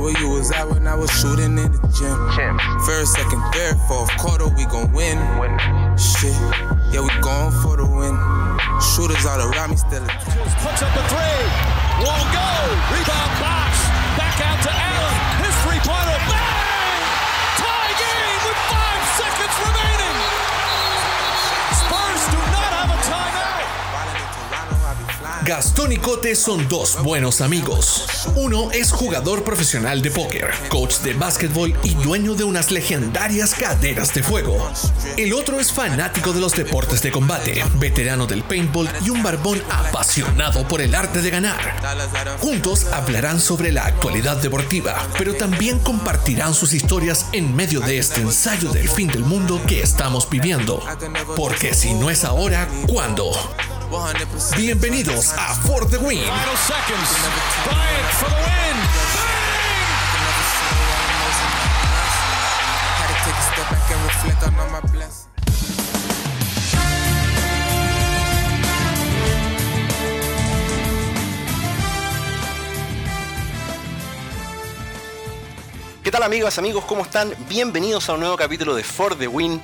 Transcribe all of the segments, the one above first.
where you was at when I was shooting in the gym. First, second, third, fourth quarter, we gon' win. Shit, yeah, we going for the win. Shooters all around me still. Puts up the three. Won't go. Rebound box. Back out to Gastón y Cote son dos buenos amigos. Uno es jugador profesional de póker, coach de básquetbol y dueño de unas legendarias caderas de fuego. El otro es fanático de los deportes de combate, veterano del paintball y un barbón apasionado por el arte de ganar. Juntos hablarán sobre la actualidad deportiva, pero también compartirán sus historias en medio de este ensayo del fin del mundo que estamos viviendo. Porque si no es ahora, ¿cuándo? Bienvenidos a For the Win. ¿Qué tal amigas, amigos? ¿Cómo están? Bienvenidos a un nuevo capítulo de For the Win,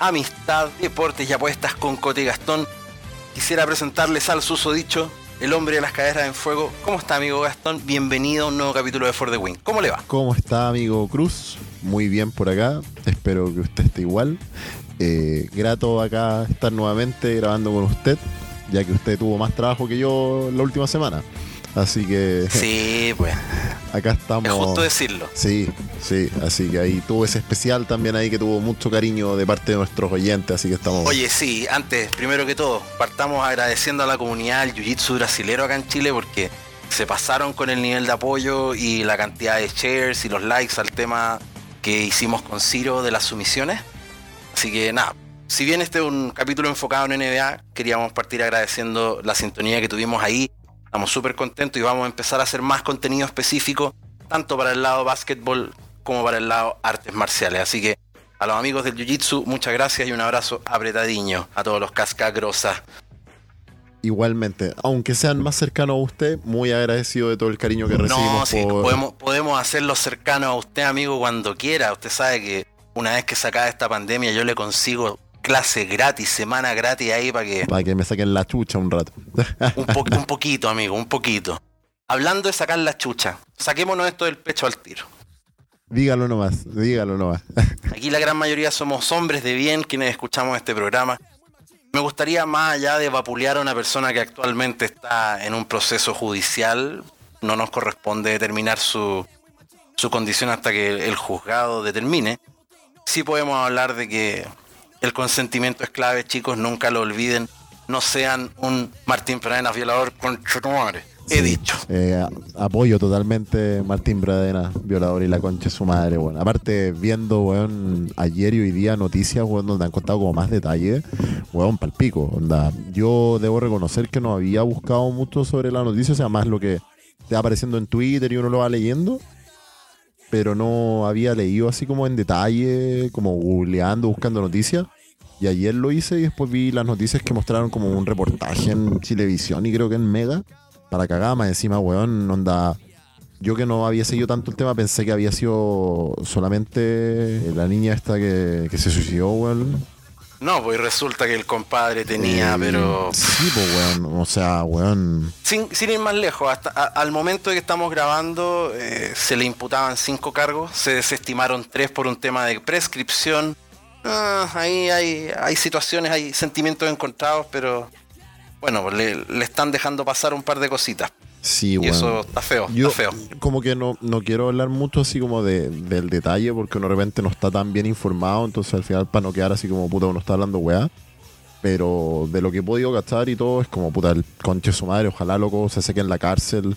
Amistad, Deportes y Apuestas con Cote Gastón. Quisiera presentarles al susodicho, el hombre de las caderas en fuego. ¿Cómo está amigo Gastón? Bienvenido a un nuevo capítulo de For the Win. ¿Cómo le va? ¿Cómo está, amigo Cruz? Muy bien por acá. Espero que usted esté igual. Eh, grato acá estar nuevamente grabando con usted, ya que usted tuvo más trabajo que yo la última semana. Así que Sí, pues, acá estamos. es justo decirlo. Sí, sí. Así que ahí tuvo ese especial también ahí que tuvo mucho cariño de parte de nuestros oyentes. Así que estamos. Oye, sí, antes, primero que todo, partamos agradeciendo a la comunidad del Jiu-Jitsu brasilero acá en Chile porque se pasaron con el nivel de apoyo y la cantidad de shares y los likes al tema que hicimos con Ciro de las sumisiones. Así que nada, si bien este es un capítulo enfocado en NBA, queríamos partir agradeciendo la sintonía que tuvimos ahí. Estamos súper contentos y vamos a empezar a hacer más contenido específico, tanto para el lado básquetbol como para el lado artes marciales. Así que a los amigos del Jiu-Jitsu, muchas gracias y un abrazo apretadiño a todos los cascagrosas. Igualmente, aunque sean más cercanos a usted, muy agradecido de todo el cariño que No, recibimos sí, por. podemos, podemos hacerlo cercano a usted, amigo, cuando quiera. Usted sabe que una vez que se acabe esta pandemia, yo le consigo clase gratis, semana gratis ahí para que Para que me saquen la chucha un rato. Un, po- un poquito, amigo, un poquito. Hablando de sacar la chucha, saquémonos esto del pecho al tiro. dígalo nomás, dígalo nomás. Aquí la gran mayoría somos hombres de bien quienes escuchamos este programa. Me gustaría, más allá de vapulear a una persona que actualmente está en un proceso judicial, no nos corresponde determinar su, su condición hasta que el juzgado determine. Sí podemos hablar de que el consentimiento es clave, chicos, nunca lo olviden. No sean un Martín Pradena violador con He Sí. dicho. Eh, apoyo totalmente Martín Bradena, violador y la concha de su madre, bueno. Aparte, viendo, weón, ayer y hoy día noticias, weón, donde han contado como más detalles, weón, palpico, onda. Yo debo reconocer que no había buscado mucho sobre la noticia, o sea, más lo que te va apareciendo en Twitter y uno lo va leyendo, pero no había leído así como en detalle, como googleando, buscando noticias. Y ayer lo hice y después vi las noticias que mostraron como un reportaje en Chilevisión y creo que en Mega para cagar más encima, weón, onda. Yo que no había seguido tanto el tema, pensé que había sido solamente la niña esta que, que se suicidó, weón. No, pues resulta que el compadre tenía, Eh, pero Sí, pues, weón. O sea, weón. sin, sin ir más lejos, hasta a- al momento de que estamos grabando eh, se le imputaban cinco cargos, se desestimaron tres por un tema de prescripción. Ah, ahí hay, hay situaciones, hay sentimientos encontrados, pero bueno, pues le, le están dejando pasar un par de cositas. Sí, Y eso está feo, Yo está feo. como que no, no quiero hablar mucho así como de, del detalle porque uno de repente no está tan bien informado, entonces al final para no quedar así como puta uno está hablando weá. Pero de lo que he podido cachar y todo es como puta el conche su madre, ojalá loco se seque en la cárcel.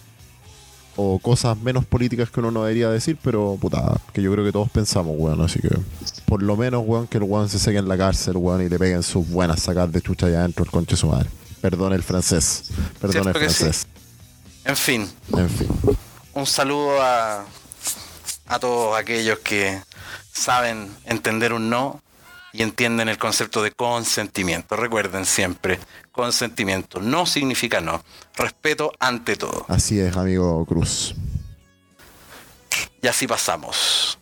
O cosas menos políticas que uno no debería decir, pero puta, que yo creo que todos pensamos, weón. Así que por lo menos, weón, que el weón se seque en la cárcel, weón, y le peguen sus buenas sacadas de chucha allá adentro el conche su madre. Perdón el francés. Perdón el sí. En fin, En fin. un saludo a, a todos aquellos que saben entender un no y entienden el concepto de consentimiento. Recuerden siempre, consentimiento no significa no. Respeto ante todo. Así es, amigo Cruz. y así pasamos.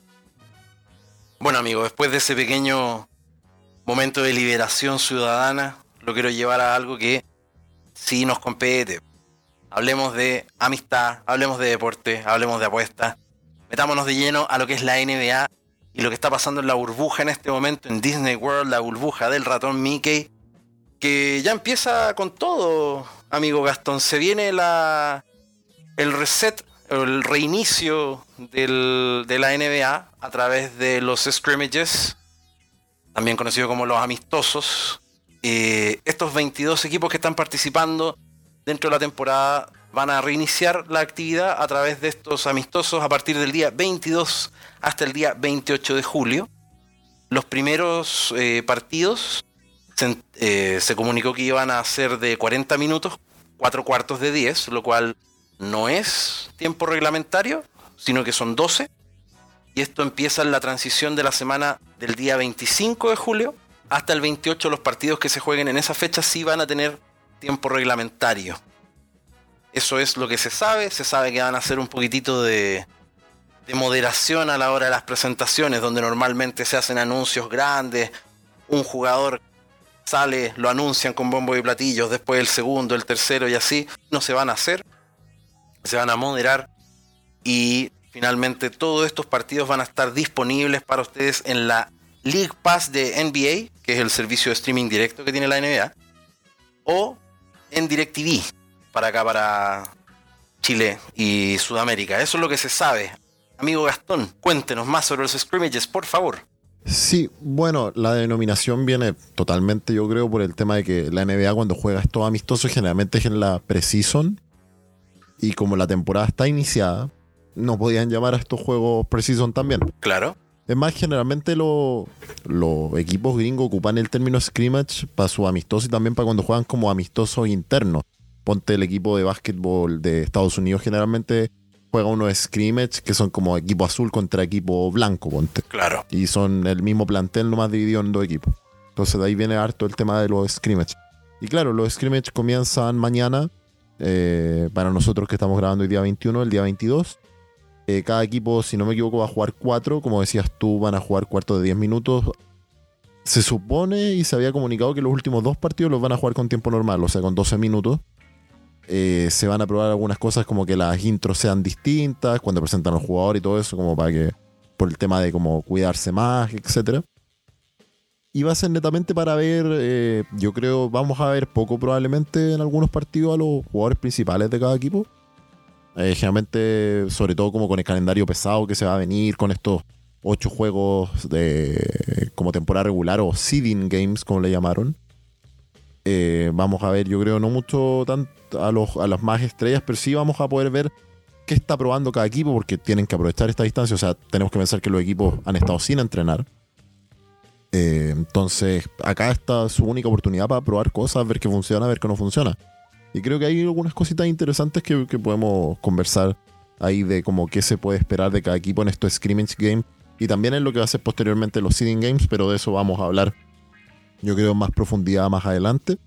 Bueno amigos, después de ese pequeño momento de liberación ciudadana, lo quiero llevar a algo que sí nos compete. Hablemos de amistad, hablemos de deporte, hablemos de apuestas. Metámonos de lleno a lo que es la NBA y lo que está pasando en la burbuja en este momento en Disney World, la burbuja del ratón Mickey, que ya empieza con todo, amigo Gastón. Se viene la el reset, el reinicio de la NBA a través de los scrimmages, también conocido como los amistosos. Eh, estos 22 equipos que están participando dentro de la temporada van a reiniciar la actividad a través de estos amistosos a partir del día 22 hasta el día 28 de julio. Los primeros eh, partidos se, eh, se, comunicó que iban a ser de 40 minutos, 4 cuartos de 10, lo cual no es tiempo reglamentario, sino que son 12. Y esto empieza en la transición de la semana del día 25 de julio hasta el 28. Los partidos que se jueguen en esa fecha sí van a tener tiempo reglamentario. Eso es lo que se sabe. Se sabe que van a hacer un poquitito de, de moderación a la hora de las presentaciones, donde normalmente se hacen anuncios grandes. Un jugador sale, lo anuncian con bombo y platillos, después el segundo, el tercero y así. No se van a hacer. Se van a moderar. Y finalmente todos estos partidos van a estar disponibles para ustedes en la League Pass de NBA, que es el servicio de streaming directo que tiene la NBA, o en DirecTV, para acá, para Chile y Sudamérica. Eso es lo que se sabe. Amigo Gastón, cuéntenos más sobre los scrimmages, por favor. Sí, bueno, la denominación viene totalmente, yo creo, por el tema de que la NBA cuando juega estos amistosos generalmente es en la preseason y como la temporada está iniciada, no podían llamar a estos juegos preseason también. Claro. Es más, generalmente los equipos gringos ocupan el término scrimmage para su amistoso y también para cuando juegan como amistosos internos. Ponte el equipo de básquetbol de Estados Unidos generalmente juega unos scrimmage que son como equipo azul contra equipo blanco, ponte. Claro. Y son el mismo plantel nomás dividido en dos equipos. Entonces de ahí viene harto el tema de los scrimmage. Y claro, los scrimmage comienzan mañana. Eh, para nosotros que estamos grabando el día 21, el día 22. Eh, cada equipo, si no me equivoco, va a jugar cuatro. Como decías tú, van a jugar cuartos de 10 minutos. Se supone y se había comunicado que los últimos dos partidos los van a jugar con tiempo normal, o sea, con 12 minutos. Eh, se van a probar algunas cosas como que las intros sean distintas cuando presentan los jugadores y todo eso, como para que, por el tema de como cuidarse más, etc. Y va a ser netamente para ver, eh, yo creo, vamos a ver poco probablemente en algunos partidos a los jugadores principales de cada equipo. Eh, generalmente, sobre todo como con el calendario pesado que se va a venir, con estos ocho juegos de como temporada regular o seeding games, como le llamaron. Eh, vamos a ver, yo creo, no mucho los, a las más estrellas, pero sí vamos a poder ver qué está probando cada equipo, porque tienen que aprovechar esta distancia. O sea, tenemos que pensar que los equipos han estado sin entrenar. Eh, entonces, acá está su única oportunidad para probar cosas, ver qué funciona, ver qué no funciona. Y creo que hay algunas cositas interesantes que, podemos conversar ahí de como qué se puede esperar de cada equipo en estos scrimmage games y también en lo que va a ser posteriormente los seeding games, pero de eso vamos a hablar yo creo más profundidad más adelante.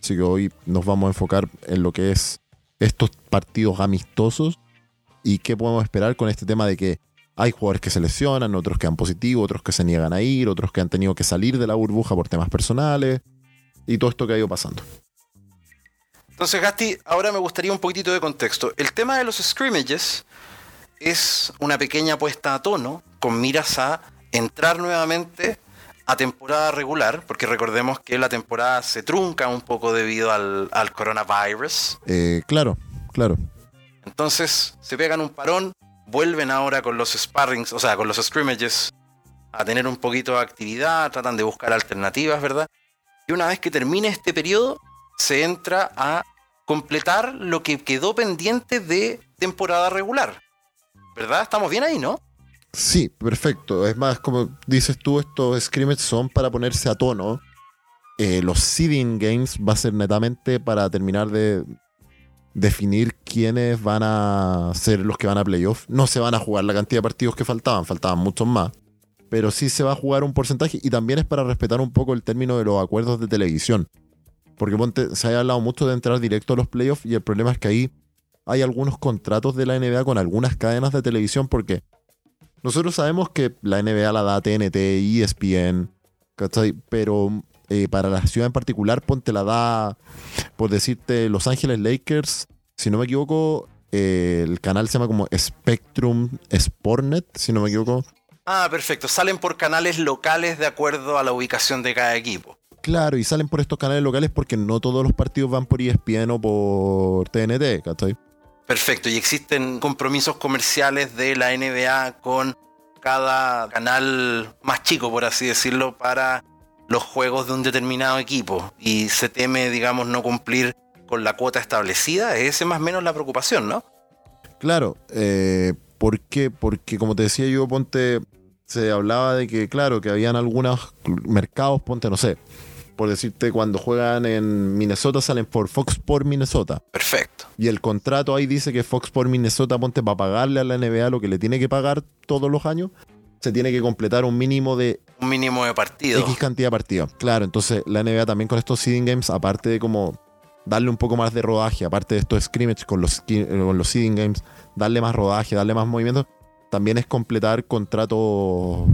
Así que hoy nos vamos a enfocar en lo que es estos partidos amistosos y qué podemos esperar con este tema de que hay jugadores que se lesionan, otros que han positivo, otros que se niegan a ir, otros que han tenido que salir de la burbuja por temas personales y todo esto que ha ido pasando. Entonces, Gasti, ahora me gustaría un poquitito de contexto. El tema de los scrimmages es una pequeña puesta a tono con miras a entrar nuevamente a temporada regular, porque recordemos que la temporada se trunca un poco debido al, al coronavirus. Eh, claro, claro. Entonces se pegan un parón, vuelven ahora con los sparrings, o sea, con los scrimmages, a tener un poquito de actividad, tratan de buscar alternativas, ¿verdad? Y una vez que termine este periodo, se entra a completar lo que quedó pendiente de temporada regular. ¿Verdad? Estamos bien ahí, ¿no? Sí, perfecto. Es más, como dices tú, estos scrimmages son para ponerse a tono. Eh, los seeding games va a ser netamente para terminar de definir quiénes van a ser los que van a playoff. No se van a jugar la cantidad de partidos que faltaban, faltaban muchos más. Pero sí se va a jugar un porcentaje y también es para respetar un poco el término de los acuerdos de televisión. Porque se ha hablado mucho de entrar directo a los playoffs y el problema es que ahí hay algunos contratos de la NBA con algunas cadenas de televisión porque nosotros sabemos que la NBA la da TNT, ESPN, ¿cachai? Pero eh, para la ciudad en particular, ponte la da, por decirte, Los Ángeles Lakers, si no me equivoco, eh, el canal se llama como Spectrum Sportnet, si no me equivoco. Ah, perfecto. Salen por canales locales de acuerdo a la ubicación de cada equipo. Claro, y salen por estos canales locales porque no todos los partidos van por ESPN o por TNT, ¿cachai? Perfecto, y existen compromisos comerciales de la NBA con cada canal más chico, por así decirlo, para los juegos de un determinado equipo. Y se teme, digamos, no cumplir con la cuota establecida. Esa es más o menos la preocupación, ¿no? Claro, eh, ¿por qué? Porque como te decía yo, ponte, se hablaba de que, claro, que habían algunos mercados, ponte, no sé, por decirte, cuando juegan en Minnesota salen por Fox por Minnesota. Perfecto. Y el contrato ahí dice que Fox por Minnesota, ponte, para pagarle a la NBA lo que le tiene que pagar todos los años, se tiene que completar un mínimo de Un mínimo de partidos. X cantidad de partidos. Claro, entonces la NBA también con estos seeding games, aparte de como darle un poco más de rodaje, aparte de estos scrimmage con los, con los seeding games, darle más rodaje, darle más movimiento, también es completar contratos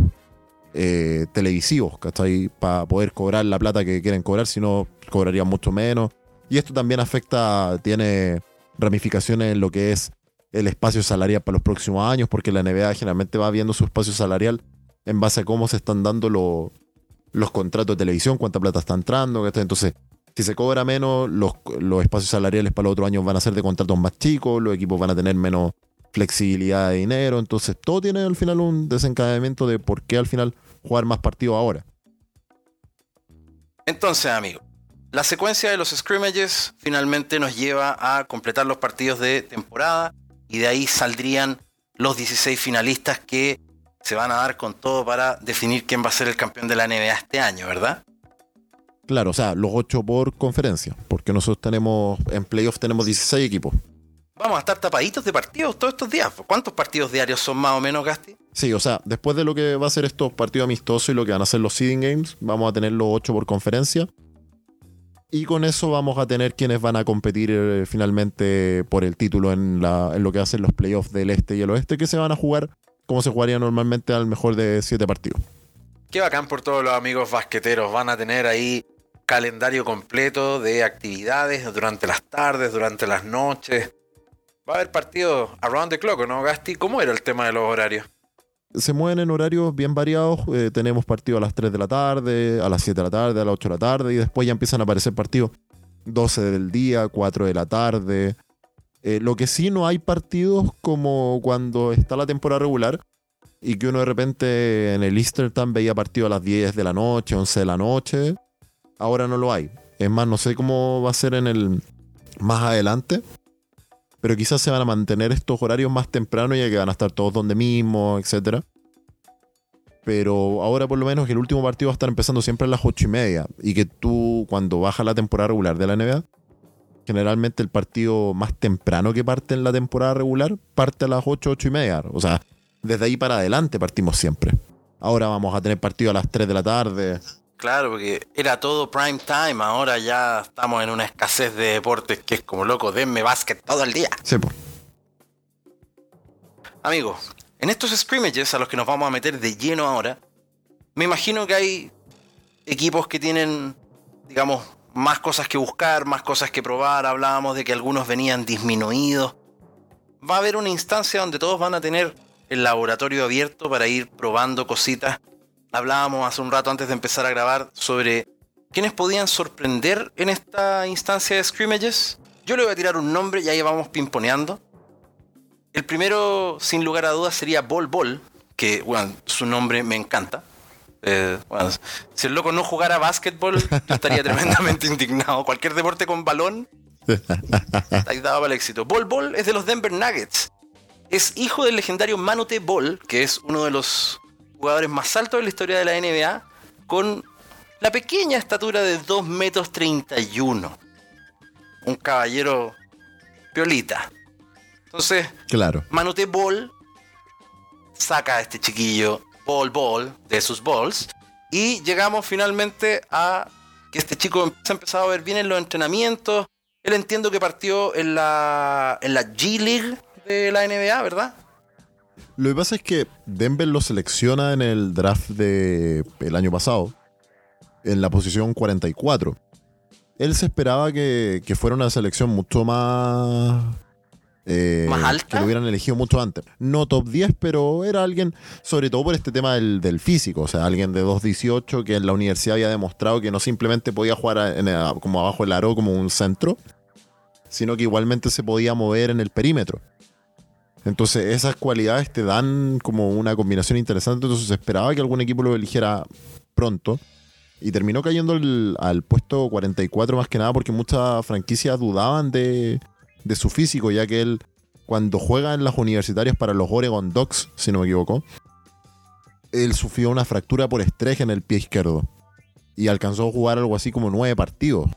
eh, televisivos, ¿cachai? Para poder cobrar la plata que quieren cobrar, si no, cobrarían mucho menos. Y esto también afecta, tiene ramificaciones en lo que es el espacio salarial para los próximos años, porque la NBA generalmente va viendo su espacio salarial en base a cómo se están dando lo- los contratos de televisión, cuánta plata está entrando. Entonces, si se cobra menos, los, los espacios salariales para los otros años van a ser de contratos más chicos, los equipos van a tener menos flexibilidad de dinero, entonces todo tiene al final un desencadenamiento de por qué al final jugar más partidos ahora. Entonces, amigos, la secuencia de los scrimmages finalmente nos lleva a completar los partidos de temporada y de ahí saldrían los 16 finalistas que se van a dar con todo para definir quién va a ser el campeón de la NBA este año, ¿verdad? Claro, o sea, los 8 por conferencia, porque nosotros tenemos, en playoff tenemos 16 equipos. Vamos a estar tapaditos de partidos todos estos días. ¿Cuántos partidos diarios son más o menos, Gasti? Sí, o sea, después de lo que va a ser estos partidos amistosos y lo que van a ser los seeding games, vamos a tener los 8 por conferencia. Y con eso vamos a tener quienes van a competir eh, finalmente por el título en, la, en lo que hacen los playoffs del este y el oeste, que se van a jugar como se jugaría normalmente al mejor de 7 partidos. Qué bacán por todos los amigos basqueteros. Van a tener ahí calendario completo de actividades durante las tardes, durante las noches. Va a haber partidos around the clock, ¿no, Gasti? ¿Cómo era el tema de los horarios? Se mueven en horarios bien variados. eh, tenemos partidos a las 3 de la tarde, a las 7 de la tarde, a las 8 de la tarde, y después ya empiezan a aparecer partidos 12 del día, 4 de la tarde. Eh, lo que sí no hay partidos como cuando está la temporada regular y que uno de repente en el Easter Time veía partidos a las 10 de la noche, 11 de la noche. Ahora no lo hay. Es más, no sé cómo va a ser en el más adelante. Pero quizás se van a mantener estos horarios más temprano ya que van a estar todos donde mismo, etcétera. Pero ahora por lo menos que el último partido va a estar empezando siempre a las 8 y media. Y que tú, cuando baja la temporada regular de la NBA, generalmente el partido más temprano que parte en la temporada regular parte a las 8, 8 y media. O sea, desde ahí para adelante partimos siempre. Ahora vamos a tener partido a las 3 de la tarde. Claro, porque era todo prime time. Ahora ya estamos en una escasez de deportes que es como loco. Denme básquet todo el día. Sí, po. En estos scrimmages a los que nos vamos a meter de lleno ahora, me imagino que hay equipos que tienen, digamos, más cosas que buscar, más cosas que probar. Hablábamos de que algunos venían disminuidos. Va a haber una instancia donde todos van a tener el laboratorio abierto para ir probando cositas. Hablábamos hace un rato antes de empezar a grabar sobre quiénes podían sorprender en esta instancia de scrimmages. Yo le voy a tirar un nombre y ahí vamos pimponeando. El primero, sin lugar a dudas, sería Bol Bol, que bueno, su nombre me encanta. Eh, bueno, si el loco no jugara básquetbol, yo estaría tremendamente indignado. Cualquier deporte con balón, ahí daba para el éxito. Bol Bol es de los Denver Nuggets. Es hijo del legendario Manute Bol, que es uno de los jugadores más altos de la historia de la NBA, con la pequeña estatura de 2 metros 31. Un caballero piolita. Entonces, Claro. Manute Ball saca a este chiquillo Ball Ball de sus balls y llegamos finalmente a que este chico se ha empezado a ver bien en los entrenamientos. Él entiendo que partió en la, en la G League de la NBA, ¿verdad? Lo que pasa es que Denver lo selecciona en el draft del el año pasado, en la posición 44. Él se esperaba que, que fuera una selección mucho más eh, ¿Más alta? Que lo hubieran elegido mucho antes. No top 10, pero era alguien, sobre todo por este tema del, del físico, o sea, alguien de 2'18 que en la universidad había demostrado que no simplemente podía jugar a- en el- como abajo del aro como un centro, sino que igualmente se podía mover en el perímetro. Entonces esas cualidades te dan como una combinación interesante, entonces se esperaba que algún equipo lo eligiera pronto. Y terminó cayendo al, puesto 44 más que nada porque muchas franquicias dudaban de, de su físico, ya que él, cuando juega en las universitarias para los Oregon Ducks, si no me equivoco, él sufrió una fractura por estrés en el pie izquierdo. Y alcanzó a jugar algo así como nueve partidos.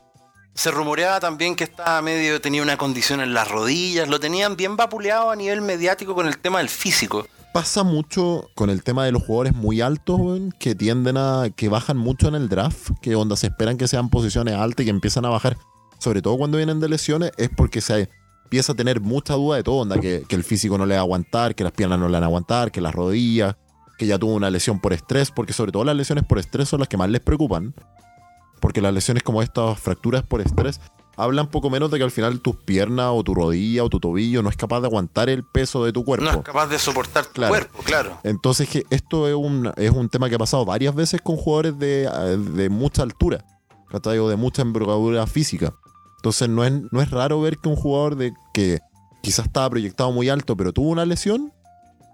Se rumoreaba también que estaba medio, tenía una condición en las rodillas, lo tenían bien vapuleado a nivel mediático con el tema del físico. Pasa mucho con el tema de los jugadores muy altos, que tienden a. que bajan mucho en el draft, que onda se esperan que sean posiciones altas y que empiezan a bajar, sobre todo cuando vienen de lesiones, es porque se empieza a tener mucha duda de todo, onda, que, que el físico no le va a aguantar, que las piernas no le van a aguantar, que las rodillas, que ya tuvo una lesión por estrés, porque sobre todo las lesiones por estrés son las que más les preocupan. Porque las lesiones como estas fracturas por estrés hablan poco menos de que al final tus piernas o tu rodilla o tu tobillo no es capaz de aguantar el peso de tu cuerpo. No es capaz de soportar tu Claro. cuerpo, claro. Entonces que esto es un, es un tema que ha pasado varias veces con jugadores de, de mucha altura. O de mucha envergadura física. Entonces no es, no es raro ver que un jugador de que quizás estaba proyectado muy alto, pero tuvo una lesión,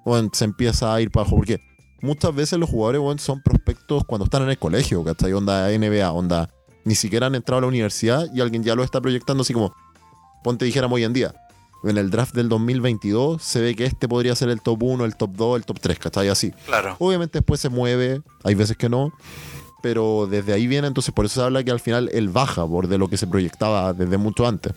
bueno, se empieza a ir para abajo. Porque muchas veces los jugadores bueno, son prospectos cuando están en el colegio, ¿cachai? Onda NBA, onda. Ni siquiera han entrado a la universidad y alguien ya lo está proyectando así como, ponte dijéramos hoy en día. En el draft del 2022 se ve que este podría ser el top 1, el top 2, el top 3, ¿cachai? Así. Claro. Obviamente después se mueve, hay veces que no, pero desde ahí viene, entonces por eso se habla que al final él baja por de lo que se proyectaba desde mucho antes.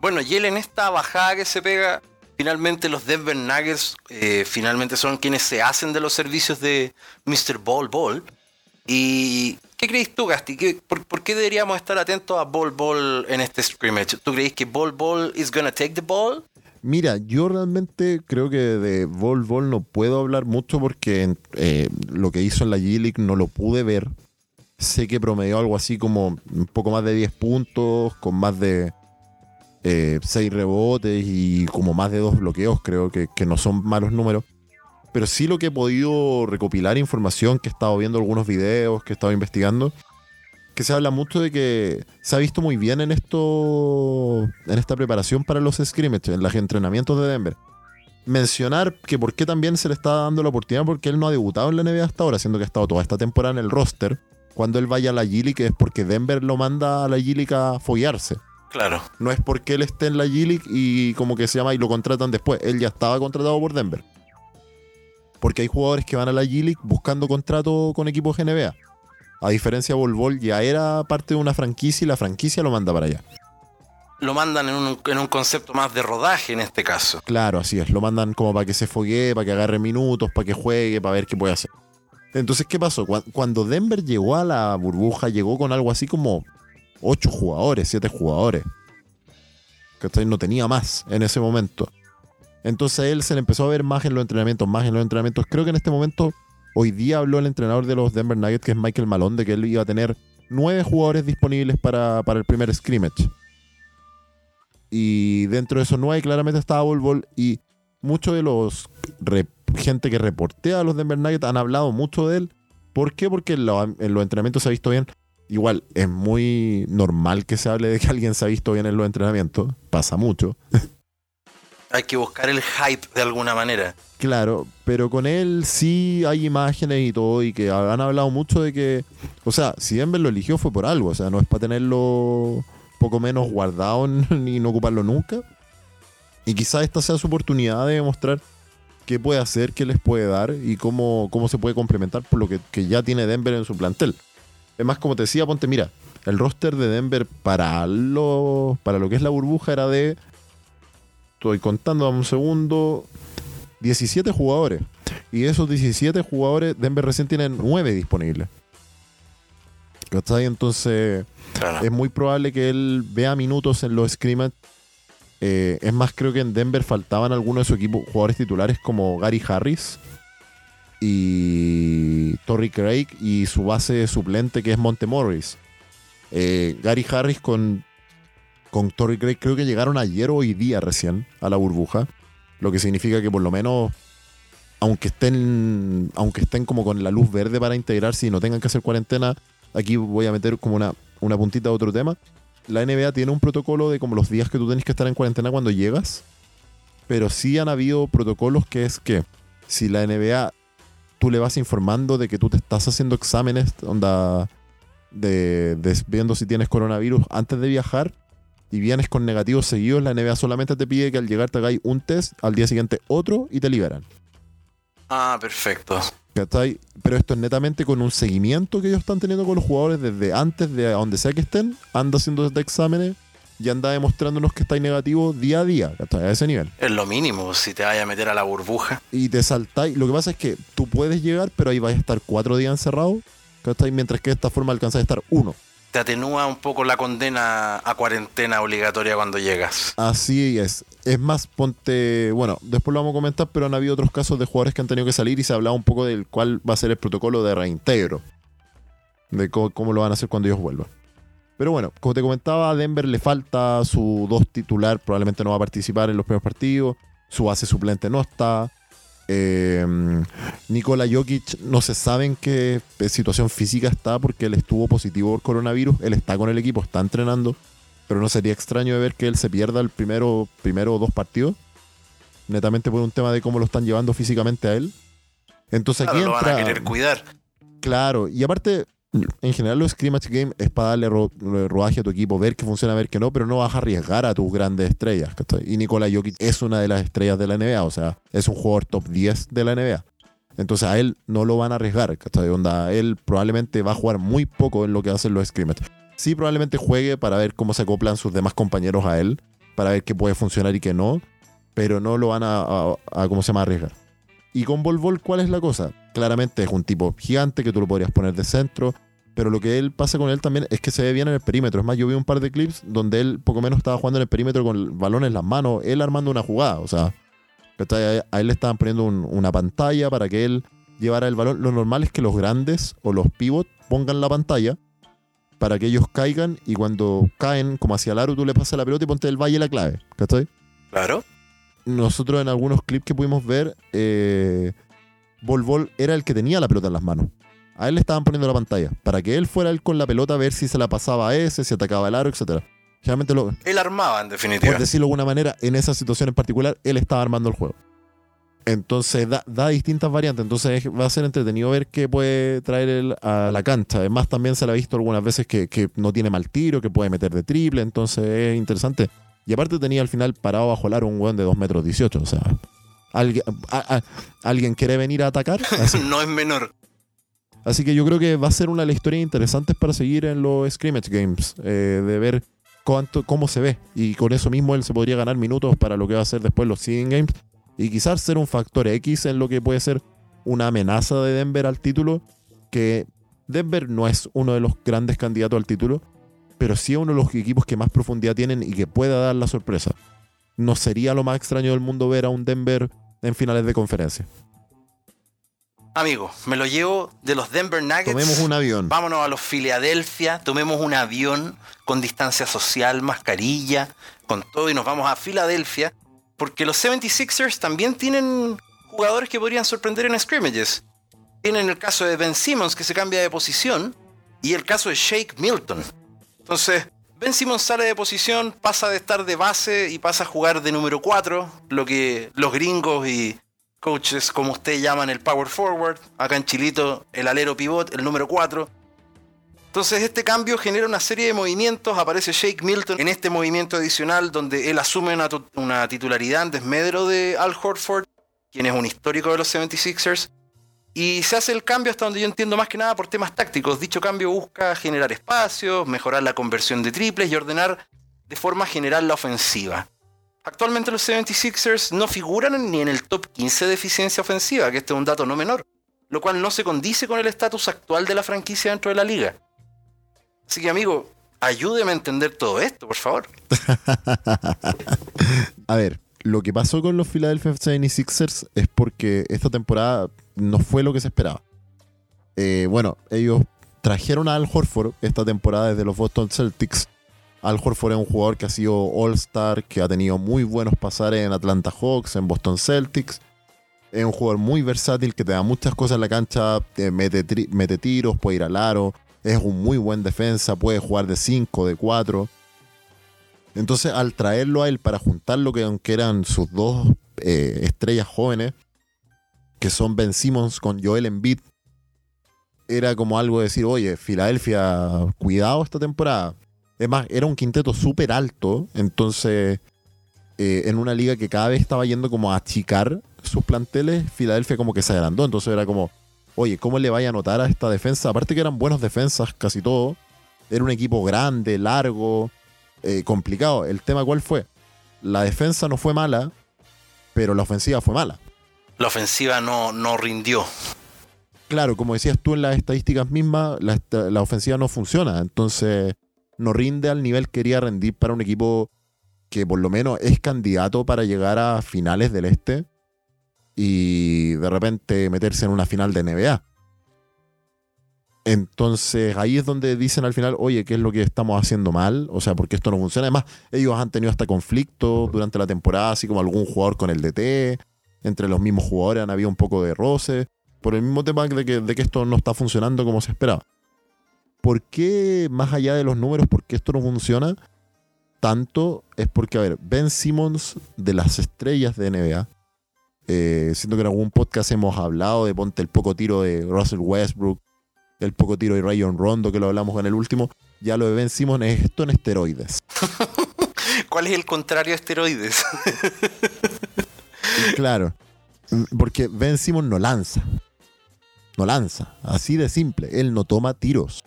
Bueno, y él en esta bajada que se pega, finalmente los Denver Nuggets eh, finalmente son quienes se hacen de los servicios de Mr. Ball Ball. ¿Y qué crees tú, Gasti? ¿Qué- por, qué deberíamos estar atentos a Ball Ball en este scrimmage? ¿Tú crees que Ball Ball is gonna take the ball? Mira, yo realmente creo que de Vol Vol no puedo hablar mucho porque eh, lo que hizo en la G-League no lo pude ver. Sé que promedió algo así como un poco más de 10 puntos, con más de 6 rebotes y como más de 2 bloqueos, creo que, no son malos números. Pero sí lo que he podido recopilar información, que he estado viendo algunos videos, que he estado investigando, que se habla mucho de que se ha visto muy bien en esto, en esta preparación para los scrimmages, en los entrenamientos de Denver. Mencionar que por qué también se le está dando la oportunidad, porque él no ha debutado en la NBA hasta ahora, siendo que ha estado toda esta temporada en el roster. Cuando él vaya a la G-League es porque Denver lo manda a la G-League a foguearse. Claro. No es porque él esté en la G-League y como que se llama y lo contratan después. Él ya estaba contratado por Denver. Porque hay jugadores que van a la G-League buscando contrato con equipos NBA. A diferencia Bol, ya era parte de una franquicia y la franquicia lo manda para allá. Lo mandan en un, en un concepto más de rodaje en este caso. Claro, así es. Lo mandan como para que se foguee, para que agarre minutos, para que juegue, para ver qué puede hacer. Entonces, ¿qué pasó? Cuan- Cuando Denver llegó a la burbuja, llegó con algo así como 8 jugadores, 7 jugadores. ¿Cachai? No tenía más en ese momento. Entonces él se le empezó a ver más en los entrenamientos, más en los entrenamientos. Creo que en este momento, hoy día habló el entrenador de los Denver Nuggets, que es Michael Malone, de que él iba a tener 9 jugadores disponibles para, para el primer scrimmage. Y dentro de esos 9 claramente estaba Bol y muchos de los gente que reportea a los Denver Nuggets han hablado mucho de él. ¿Por qué? Porque en los entrenamientos se ha visto bien. Igual, es muy normal que se hable de que alguien se ha visto bien en los entrenamientos. Pasa mucho. Hay que buscar el hype de alguna manera. Claro, pero con él sí hay imágenes y todo, y que han hablado mucho de que, o sea, si Denver lo eligió fue por algo, o sea, no es para tenerlo poco menos guardado ni no ocuparlo nunca. Y quizás esta sea su oportunidad de demostrar qué puede hacer, qué les puede dar y cómo, cómo se puede complementar por lo que, que ya tiene Denver en su plantel. Es más, como te decía, ponte, mira, el roster de Denver para lo, para lo que es la burbuja era de, estoy contando dame un segundo, 17 jugadores. Y de esos 17 jugadores, Denver recién tiene 9 disponibles. ¿Cachai? Entonces, es muy probable que él vea minutos en los scrimmage Eh, es más, creo que en Denver faltaban algunos de su equipo jugadores titulares como Gary Harris y Torrey Craig y su base suplente que es Monte Morris. Eh, Gary Harris con, con Torrey Craig creo que llegaron ayer o hoy día recién a la burbuja. Lo que significa que por lo menos, aunque estén, aunque estén como con la luz verde para integrarse y no tengan que hacer cuarentena, aquí voy a meter como una, una puntita de otro tema. La NBA tiene un protocolo de como los días que tú tenés que estar en cuarentena cuando llegas. Pero sí han habido protocolos que es que si la NBA tú le vas informando de que tú te estás haciendo exámenes, onda, de, de viendo si tienes coronavirus antes de viajar y vienes con negativos seguidos, la NBA solamente te pide que al llegar te hagáis un test, al día siguiente otro y te liberan. Ah, perfecto. ¿Cachai? Pero esto es netamente con un seguimiento que ellos están teniendo con los jugadores desde antes de a donde sea que estén, anda haciendo exámenes y anda demostrándonos que estáis negativo día a día, ¿cachai? A ese nivel. Es lo mínimo si te vayas a meter a la burbuja. Y te saltáis. Lo que pasa es que tú puedes llegar, pero ahí vas a estar cuatro días encerrado. Mientras que de esta forma alcanzas a estar uno. Te atenúa un poco la condena a cuarentena obligatoria cuando llegas. Así es. Es más, ponte. Bueno, después lo vamos a comentar, pero han habido otros casos de jugadores que han tenido que salir y se ha hablado un poco del cuál va a ser el protocolo de reintegro. De cómo, cómo lo van a hacer cuando ellos vuelvan. Pero bueno, como te comentaba, a Denver le falta su dos titular, probablemente no va a participar en los primeros partidos. Su base suplente no está. Eh, Nikola Jokic no se sabe en qué situación física está porque él estuvo positivo por coronavirus. Él está con el equipo, está entrenando. Pero no sería extraño de ver que él se pierda el primero, primero dos partidos. Netamente por un tema de cómo lo están llevando físicamente a él. Entonces Claro, aquí lo van entra. a querer cuidar. Claro, y aparte, en general los scrimmage game es para darle ro- rodaje a tu equipo, ver que funciona, ver que no, pero no vas a arriesgar a tus grandes estrellas. Y Nikola Jokic es una de las estrellas de la NBA, o sea, es un jugador top 10 de la NBA. Entonces a él no lo van a arriesgar, ¿cachai? Onda, él probablemente va a jugar muy poco en lo que hacen los scrimmage. Sí, probablemente juegue para ver cómo se acoplan sus demás compañeros a él, para ver qué puede funcionar y qué no, pero no lo van a, a- ¿cómo se llama?, arriesgar. Y con Bol, ¿cuál es la cosa? Claramente es un tipo gigante que tú lo podrías poner de centro, pero lo que él pasa con él también es que se ve bien en el perímetro. Es más, yo vi un par de clips donde él poco menos estaba jugando en el perímetro con el balón en las manos, él armando una jugada. O sea, a él le estaban poniendo un- una pantalla para que él llevara el balón. Lo normal es que los grandes o los pivots pongan la pantalla para que ellos caigan y cuando caen como hacia el aro tú le pasas la pelota y ponte el valle la clave. ¿Cachai? Claro. nosotros en algunos clips que pudimos ver, eh, Bol era el que tenía la pelota en las manos. A él le estaban poniendo la pantalla, para que él fuera él con la pelota a ver si se la pasaba a ese, si atacaba el aro, etc. Generalmente, lo, Él armaba, en definitiva. por decirlo de alguna manera, en esa situación en particular, él estaba armando el juego. Entonces da, da distintas variantes. Entonces es- va a ser entretenido ver qué puede traer él a la cancha. Además, también se le ha visto algunas veces que, que no tiene mal tiro, que puede meter de triple. Entonces es interesante. Y aparte tenía al final parado bajo el aro un weón de 2 metros 18. O sea, ¿alguien, a- a- ¿alguien quiere venir a atacar? Así, no es menor. así que yo creo que va a ser una de las historias interesantes para seguir en los scrimmage games. eh, de ver cuánto, cómo se ve. Y con eso mismo él se podría ganar minutos para lo que va a ser después los seeding games. Y quizás ser un factor X en lo que puede ser una amenaza de Denver al título. Que Denver no es uno de los grandes candidatos al título, pero sí es uno de los equipos que más profundidad tienen y que pueda dar la sorpresa. No sería lo más extraño del mundo ver a un Denver en finales de conferencia. Amigo, me lo llevo de los Denver Nuggets. Tomemos un avión. Vámonos a los Filadelfia, tomemos un avión con distancia social, mascarilla, con todo y nos vamos a Filadelfia, porque los 76ers también tienen jugadores que podrían sorprender en scrimmages. Tienen el caso de Ben Simmons que se cambia de posición y el caso de Shake Milton. Entonces, Ben Simmons sale de posición, pasa de estar de base y pasa a jugar de número 4, lo que los gringos y coaches como ustedes llaman el power forward, acá en Chilito el alero pivot, el número 4. Entonces este cambio genera una serie de movimientos, aparece Shake Milton en este movimiento adicional donde él asume una titularidad en desmedro de Al Horford, quien es un histórico de los 76ers, y se hace el cambio hasta donde yo entiendo más que nada por temas tácticos. Dicho cambio busca generar espacios, mejorar la conversión de triples y ordenar de forma general la ofensiva. Actualmente los 76ers no figuran ni en el top 15 de eficiencia ofensiva, que este es un dato no menor, lo cual no se condice con el estatus actual de la franquicia dentro de la liga. Así que amigo, Ayúdeme a entender todo esto, por favor. a ver, lo que pasó con los Philadelphia 76ers es porque esta temporada no fue lo que se esperaba. Eh, bueno, ellos trajeron a Al Horford esta temporada desde los Boston Celtics. Al Horford es un jugador que ha sido All-Star, que ha tenido muy buenos pasares en Atlanta Hawks, en Boston Celtics. Es un jugador muy versátil que te da muchas cosas en la cancha, mete, mete tiros, puede ir al aro, es un muy buen defensa, puede jugar de 5, de 4. Entonces, al traerlo a él para juntarlo, que aunque eran sus dos eh, estrellas jóvenes, que son Ben Simmons con Joel Embiid, era como algo de decir, oye, Filadelfia, cuidado esta temporada. Es más, era un quinteto súper alto, entonces, eh, en una liga que cada vez estaba yendo como a achicar sus planteles, Filadelfia como que se agrandó, entonces era como, oye, ¿cómo le vaya a notar a esta defensa? Aparte que eran buenas defensas, casi todo. Era un equipo grande, largo, eh, complicado. El tema cuál fue? La defensa no fue mala, pero la ofensiva fue mala. La ofensiva no, no rindió. Claro, como decías tú en las estadísticas mismas, la, la ofensiva no funciona. Entonces, no rinde al nivel que quería rendir para un equipo que por lo menos es candidato para llegar a finales del este y de repente meterse en una final de NBA. Entonces ahí es donde dicen al final, oye, ¿qué es lo que estamos haciendo mal? O sea, porque esto no funciona. Además, ellos han tenido hasta conflictos durante la temporada, así como algún jugador con el DT. Entre los mismos jugadores han habido un poco de roce. Por el mismo tema de que, de que esto no está funcionando como se esperaba. ¿Por qué, más allá de los números, por qué esto no funciona tanto? Es porque, a ver, Ben Simmons de las estrellas de NBA, eh, siento que en algún podcast hemos hablado de ponte el poco tiro de Russell Westbrook, el poco tiro de Rayon Rondo, que lo hablamos en el último. Ya lo de Ben Simmons es esto en esteroides. ¿Cuál es el contrario a esteroides? claro, porque Ben Simmons no lanza. No lanza, así de simple. Él no toma tiros.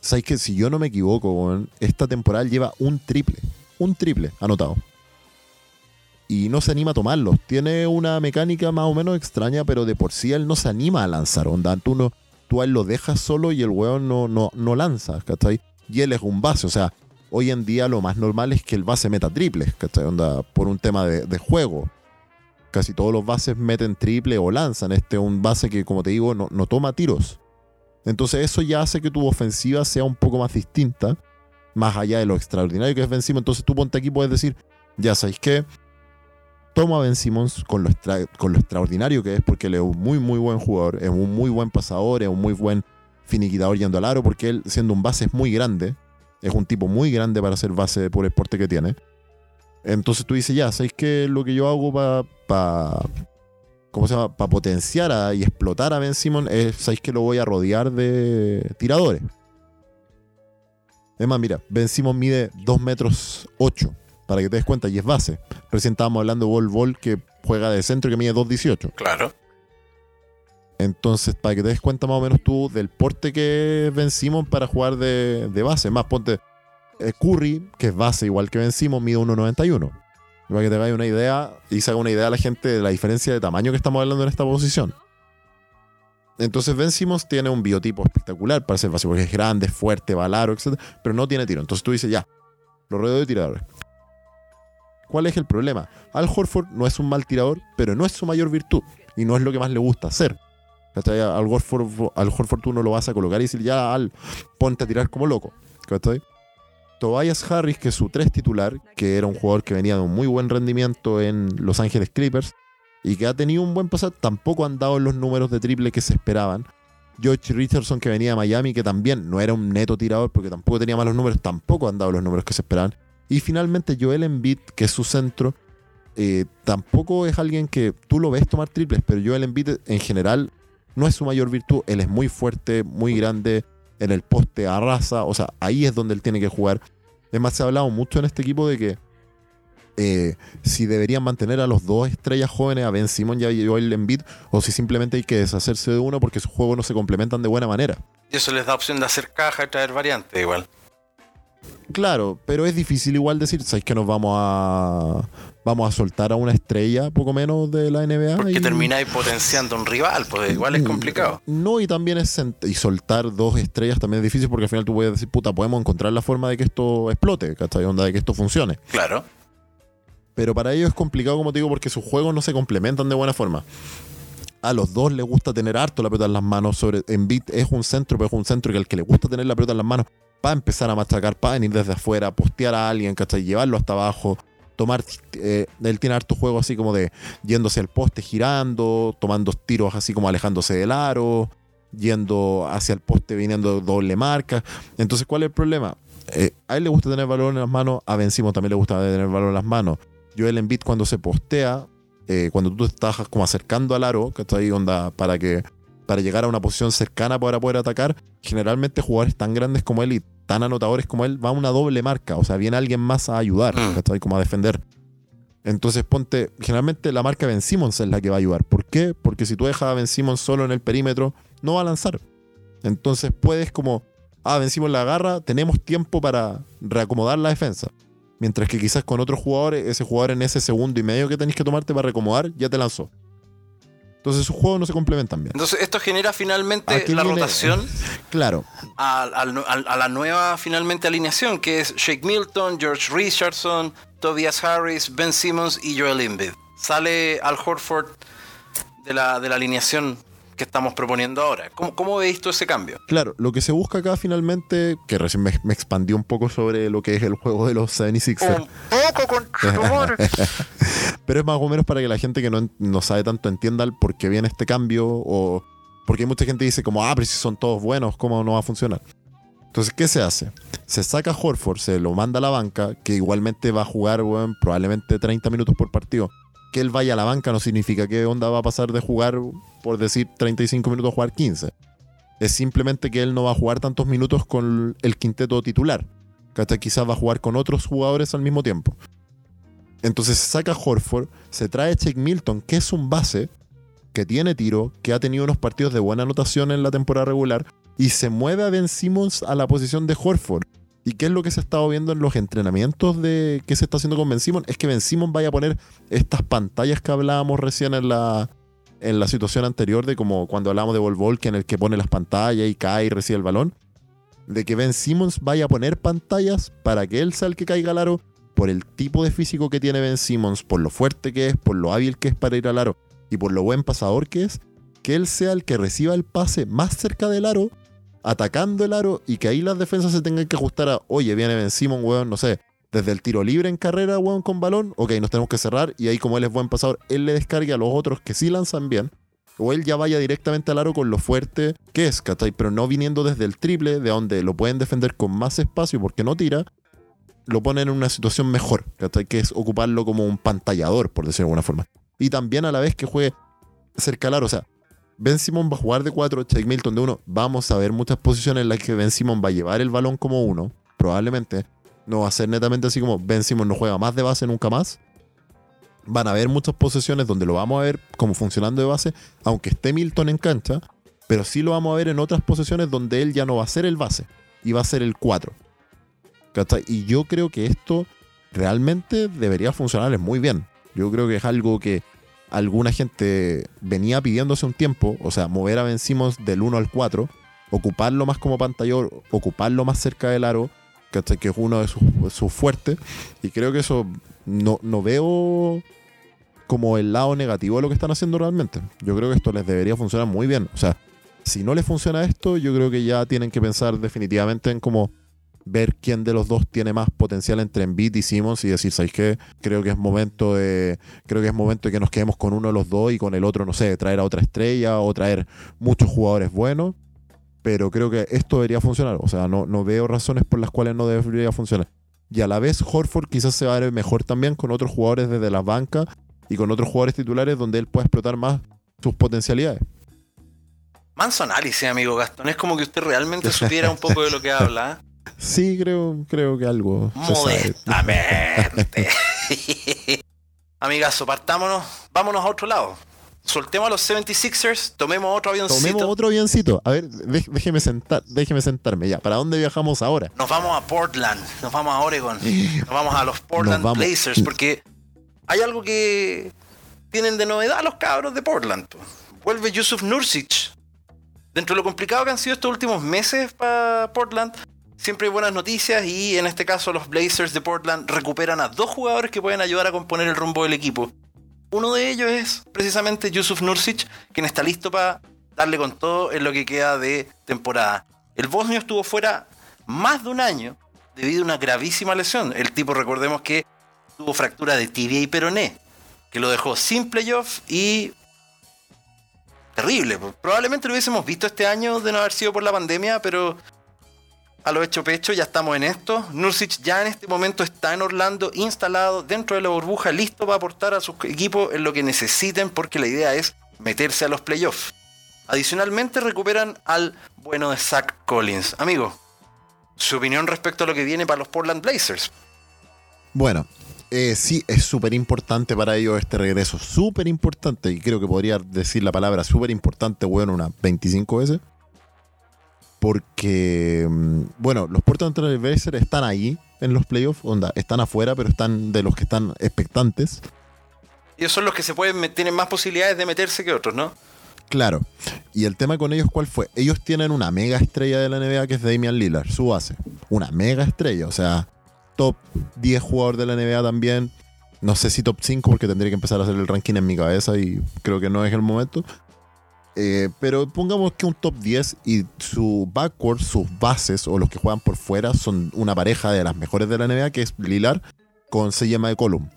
¿Sabes que si yo no me equivoco, esta temporada lleva un triple? Un triple anotado y no se anima a tomarlos. Tiene una mecánica más o menos extraña, pero de por sí él no se anima a lanzar. Onda, tú, no, tú él lo dejas solo y el weón no, no, no lanza, ¿cachai? Y él es un base, o sea, hoy en día lo más normal es que el base meta triples, ¿cachai? Por un tema de, juego. Casi todos los bases meten triple o lanzan. Este es un base que, como te digo, no, no toma tiros. Entonces eso ya hace que tu ofensiva sea un poco más distinta, más allá de lo extraordinario que es Ben Entonces tú ponte aquí puedes decir, ya sabéis que toma a Ben Simmons con lo, extraordinario que es, porque él es un muy, muy buen jugador, es un muy buen pasador, es un muy buen finiquitador yendo al aro, porque él, siendo un base, es muy grande. Es un tipo muy grande para ser base por el porte que tiene. Entonces tú dices, ya, ¿sabéis que lo que yo hago para. Pa, ¿Cómo se llama? Para potenciar y explotar a Ben Simmons, es, ¿sabéis que lo voy a rodear de tiradores? Es más, mira, Ben Simmons mide 2 metros 8 para que te des cuenta, y es base. Recién estábamos hablando de Bol Bol que juega de centro y que mide 2.18. Claro. Entonces, para que te des cuenta más o menos tú del porte que vencimos para jugar de, base. Más, ponte eh, Curry, que es base igual que vencimos, mide 1.91. Para que te haga una idea y se haga una idea a la gente de la diferencia de tamaño que estamos hablando en esta posición. Entonces Ben tiene un biotipo espectacular para ser base, porque es grande, fuerte, balaro, etc. Pero no tiene tiro. Entonces tú dices, ya, lo rodeo de tiradores. ¿Cuál es el problema? Al Horford no es un mal tirador, pero no es su mayor virtud y no es lo que más le gusta hacer. Al Horford, al Horford tú no lo vas a colocar y decir ya al ponte a tirar como loco. Tobias Harris, que es su tres titular, que era un jugador que venía de un muy buen rendimiento en Los Ángeles Clippers y que ha tenido un buen pasar, tampoco han dado los números de triple que se esperaban. George Richardson, que venía de Miami, que también no era un neto tirador porque tampoco tenía malos números, tampoco han dado los números que se esperaban. Y finalmente Joel Embiid, que es su centro, eh, tampoco es alguien que tú lo ves tomar triples, pero Joel Embiid en general no es su mayor virtud. Él es muy fuerte, muy grande, en el poste arrasa, o sea, ahí es donde él tiene que jugar. Además, se ha hablado mucho en este equipo de que eh, si deberían mantener a los dos estrellas jóvenes, a Ben Simon y a Joel Embiid, o si simplemente hay que deshacerse de uno porque sus juegos no se complementan de buena manera. Y eso les da opción de hacer caja y traer variantes igual. Claro, pero es difícil igual decir, ¿sabes que nos vamos a vamos a soltar a una estrella poco menos de la NBA? Porque y- termináis potenciando un rival, pues igual es complicado. No, y también es y soltar dos estrellas también es difícil porque al final tú puedes decir, puta, podemos encontrar la forma de que esto explote, ¿cachai? Onda de que esto funcione. Claro. Pero para ellos es complicado, como te digo, porque sus juegos no se complementan de buena forma. A los dos les gusta tener harto la pelota en las manos. Sobre Embiid es un centro, pero es un centro que al que le gusta tener la pelota en las manos para empezar a machacar, para venir desde afuera, postear a alguien, ¿cachai? Llevarlo hasta abajo, tomar. eh, él tiene harto juego así como de yéndose al poste, girando, tomando tiros así como alejándose del aro, yendo hacia el poste, viniendo doble marca. Entonces, ¿cuál es el problema? Eh, a él le gusta tener valor en las manos, a Ben también le gusta tener valor en las manos. Joel Embiid cuando se postea, eh, cuando tú te estás como acercando al aro, que está ahí onda para que para llegar a una posición cercana para poder atacar, generalmente jugadores tan grandes como él y tan anotadores como él va a una doble marca, o sea, viene alguien más a ayudar, Mm. ¿cachai? como a defender. Entonces ponte, generalmente la marca Ben Simmons es la que va a ayudar. ¿Por qué? Porque si tú dejas a Ben Simmons solo en el perímetro, no va a lanzar. Entonces puedes como, ah, Ben Simmons la agarra, tenemos tiempo para reacomodar la defensa. Mientras que quizás con otros jugadores, ese jugador en ese segundo y medio que tenés que tomarte para reacomodar, ya te lanzó. Entonces sus juegos no se complementan bien. Entonces esto genera finalmente la viene- rotación Claro, a, a la nueva finalmente alineación, que es Shake Milton, George Richardson, Tobias Harris, Ben Simmons y Joel Embiid. Sale Al Horford de la, de la alineación que estamos proponiendo ahora. ¿Cómo, cómo veis tú ese cambio? claro. Lo que se busca acá finalmente, que recién me, me expandió un poco sobre lo que es el juego de los 76ers. Un poco con Pero es más o menos para que la gente que no, no sabe tanto entienda el por qué viene este cambio o porque hay mucha gente que dice como, ah, pero si son todos buenos, ¿cómo no va a funcionar? Entonces, ¿qué se hace? Se saca a Horford, se lo manda a la banca, que igualmente va a jugar, probablemente 30 minutos por partido. Que él vaya a la banca no significa que onda va a pasar de jugar, por decir, 35 minutos a jugar 15. Es simplemente que él no va a jugar tantos minutos con el quinteto titular. ¿cachai? Quizás va a jugar con otros jugadores al mismo tiempo. Entonces se saca Horford, se trae Shake Milton, que es un base, que tiene tiro, que ha tenido unos partidos de buena anotación en la temporada regular, y se mueve a Ben Simmons a la posición de Horford. ¿Y qué es lo que se ha estado viendo en los entrenamientos de qué se está haciendo con Ben Simmons? Es que Ben Simmons vaya a poner estas pantallas que hablábamos recién en la, en la situación anterior de como cuando hablamos de Vol, que en el que pone las pantallas y cae y recibe el balón. De que Ben Simmons vaya a poner pantallas para que él sea el que caiga al aro por el tipo de físico que tiene Ben Simmons, por lo fuerte que es, por lo hábil que es para ir al aro y por lo buen pasador que es, que él sea el que reciba el pase más cerca del aro, atacando el aro y que ahí las defensas se tengan que ajustar a, oye, viene Ben Simmons, weón, no sé, desde el tiro libre en carrera, weón, con balón, ok, nos tenemos que cerrar y ahí como él es buen pasador, él le descargue a los otros que sí lanzan bien. O él ya vaya directamente al aro con lo fuerte que es, ¿cachai? Pero no viniendo desde el triple, de donde lo pueden defender con más espacio porque no tira, lo ponen en una situación mejor, ¿cachai? Que es ocuparlo como un pantallador, por decirlo de alguna forma. Y también a la vez que juegue cerca al aro, o sea, Ben Simon va a jugar de 4, Shake Milton de 1. Vamos a ver muchas posiciones en las que Ben Simon va a llevar el balón como uno, probablemente. No va a ser netamente así como Ben Simon no juega más de base nunca más. Van a haber muchas posiciones donde lo vamos a ver como funcionando de base, aunque esté Milton en cancha, pero sí lo vamos a ver en otras posiciones donde él ya no va a ser el base y va a ser el 4. ¿Cachai? Y yo creo que esto realmente debería funcionarles muy bien. Yo creo que es algo que alguna gente venía pidiendo hace un tiempo, o sea, mover a Ben Simmons del 1 al 4, ocuparlo más como pantallor, ocuparlo más cerca del aro, que es uno de sus, sus fuertes, y creo que eso no, no veo como el lado negativo de lo que están haciendo realmente. Yo creo que esto les debería funcionar muy bien. O sea, si no les funciona esto, yo creo que ya tienen que pensar definitivamente en cómo ver quién de los dos tiene más potencial entre Embiid y Simmons y decir, ¿sabes qué? Creo que es momento de creo que es momento de que nos quedemos con uno de los dos y con el otro, no sé, traer a otra estrella o traer muchos jugadores buenos, pero creo que esto debería funcionar, o sea, no, no veo razones por las cuales no debería funcionar. Y a la vez Horford quizás se va a ver mejor también con otros jugadores desde las bancas y con otros jugadores titulares donde él pueda explotar más sus potencialidades. Manso análisis, amigo Gastón. Es como que usted realmente supiera un poco de lo que habla. Sí, creo, creo que algo. Modestamente. Amigazo, partámonos. Vámonos a otro lado. soltemos a los 76ers, tomemos otro avioncito. Tomemos otro avioncito. A ver, dé- déjeme, sentar, déjeme sentarme ya. ¿Para dónde viajamos ahora? Nos vamos a Portland, nos vamos a Oregon, nos vamos a los Portland. Blazers, porque hay algo que tienen de novedad los cabros de Portland. po. Vuelve Yusuf Nursic. Dentro de lo complicado que han sido estos últimos meses para Portland, siempre hay buenas noticias y en este caso los Blazers de Portland recuperan a dos jugadores que pueden ayudar a componer el rumbo del equipo. Uno de ellos es precisamente Yusuf Nursic, quien está listo para darle con todo en lo que queda de temporada. El bosnio estuvo fuera más de un año debido a una gravísima lesión. El tipo, recordemos que tuvo fractura de tibia y peroné, que lo dejó sin playoff y terrible. Probablemente lo hubiésemos visto este año de no haber sido por la pandemia, pero a lo hecho pecho ya estamos en esto. Nursic ya en este momento está en Orlando, instalado dentro de la burbuja, listo para aportar a sus equipos en lo que necesiten, porque la idea es meterse a los playoffs. Adicionalmente recuperan al bueno de Zach Collins. Amigo, su opinión respecto a lo que viene para los Portland Blazers. Bueno, eh, sí, es súper importante para ellos este regreso. Súper importante. Y creo que podría decir la palabra súper importante, bueno, unas 25 veces. Porque, mm, bueno, los Portland Trail Blazers están ahí en los playoffs. Onda, están afuera, pero están de los que están expectantes. Ellos son los que se pueden tienen más posibilidades de meterse que otros, ¿no? Claro. Y el tema con ellos, ¿cuál fue? Ellos tienen una mega estrella de la NBA que es Damian Lillard, su base. Una mega estrella, o sea, top 10 jugador de la NBA también. No sé si top 5 porque tendría que empezar a hacer el ranking en mi cabeza y creo que no es el momento. Eh, pero pongamos que un top 10 y su backcourt, sus bases o los que juegan por fuera son una pareja de las mejores de la NBA que es Lillard con Seyema de Column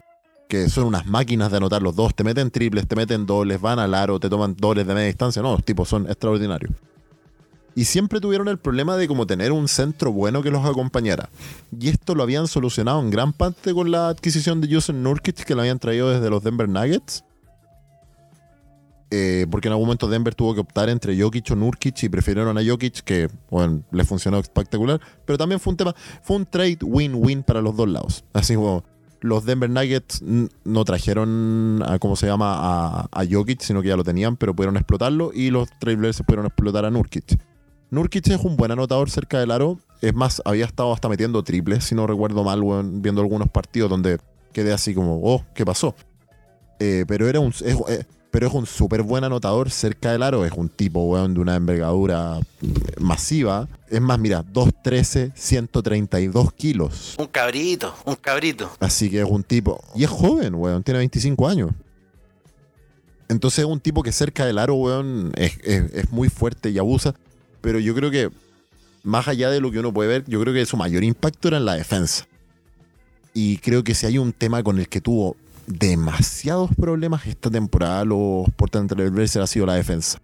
que son unas máquinas de anotar los dos, te meten triples, te meten dobles, van al aro, te toman dobles de media distancia, no, los tipos son extraordinarios. Y siempre tuvieron el problema de como tener un centro bueno que los acompañara. Y esto lo habían solucionado en gran parte con la adquisición de Justin Nurkic que lo habían traído desde los Denver Nuggets. Eh, porque en algún momento Denver tuvo que optar entre Jokic o Nurkic y prefirieron a Jokic, que bueno, le funcionó espectacular. Pero también fue un tema, fue un trade win-win para los dos lados. Así como los Denver Nuggets no trajeron a, ¿cómo se llama? A, Jokic, sino que ya lo tenían, pero pudieron explotarlo y los Trailblazers pudieron explotar a Nurkic. Nurkic es un buen anotador cerca del aro. Es más, había estado hasta metiendo triples, si no recuerdo mal, viendo algunos partidos donde quedé así como, oh, ¿qué pasó? Eh, pero era un, eh, pero es un súper buen anotador cerca del aro. Es un tipo, weón, de una envergadura masiva. Es más, mira, 2'13, 132 kilos. Un cabrito, un cabrito. Así que es un tipo. Y es joven, weón. Tiene 25 años. Entonces es un tipo que cerca del aro, weón, es, es- es muy fuerte y abusa. Pero yo creo que, más allá de lo que uno puede ver, yo creo que su mayor impacto era en la defensa. Y creo que si hay un tema con el que tuvo demasiados problemas esta temporada, los Portland Trail Blazers ha sido la defensa.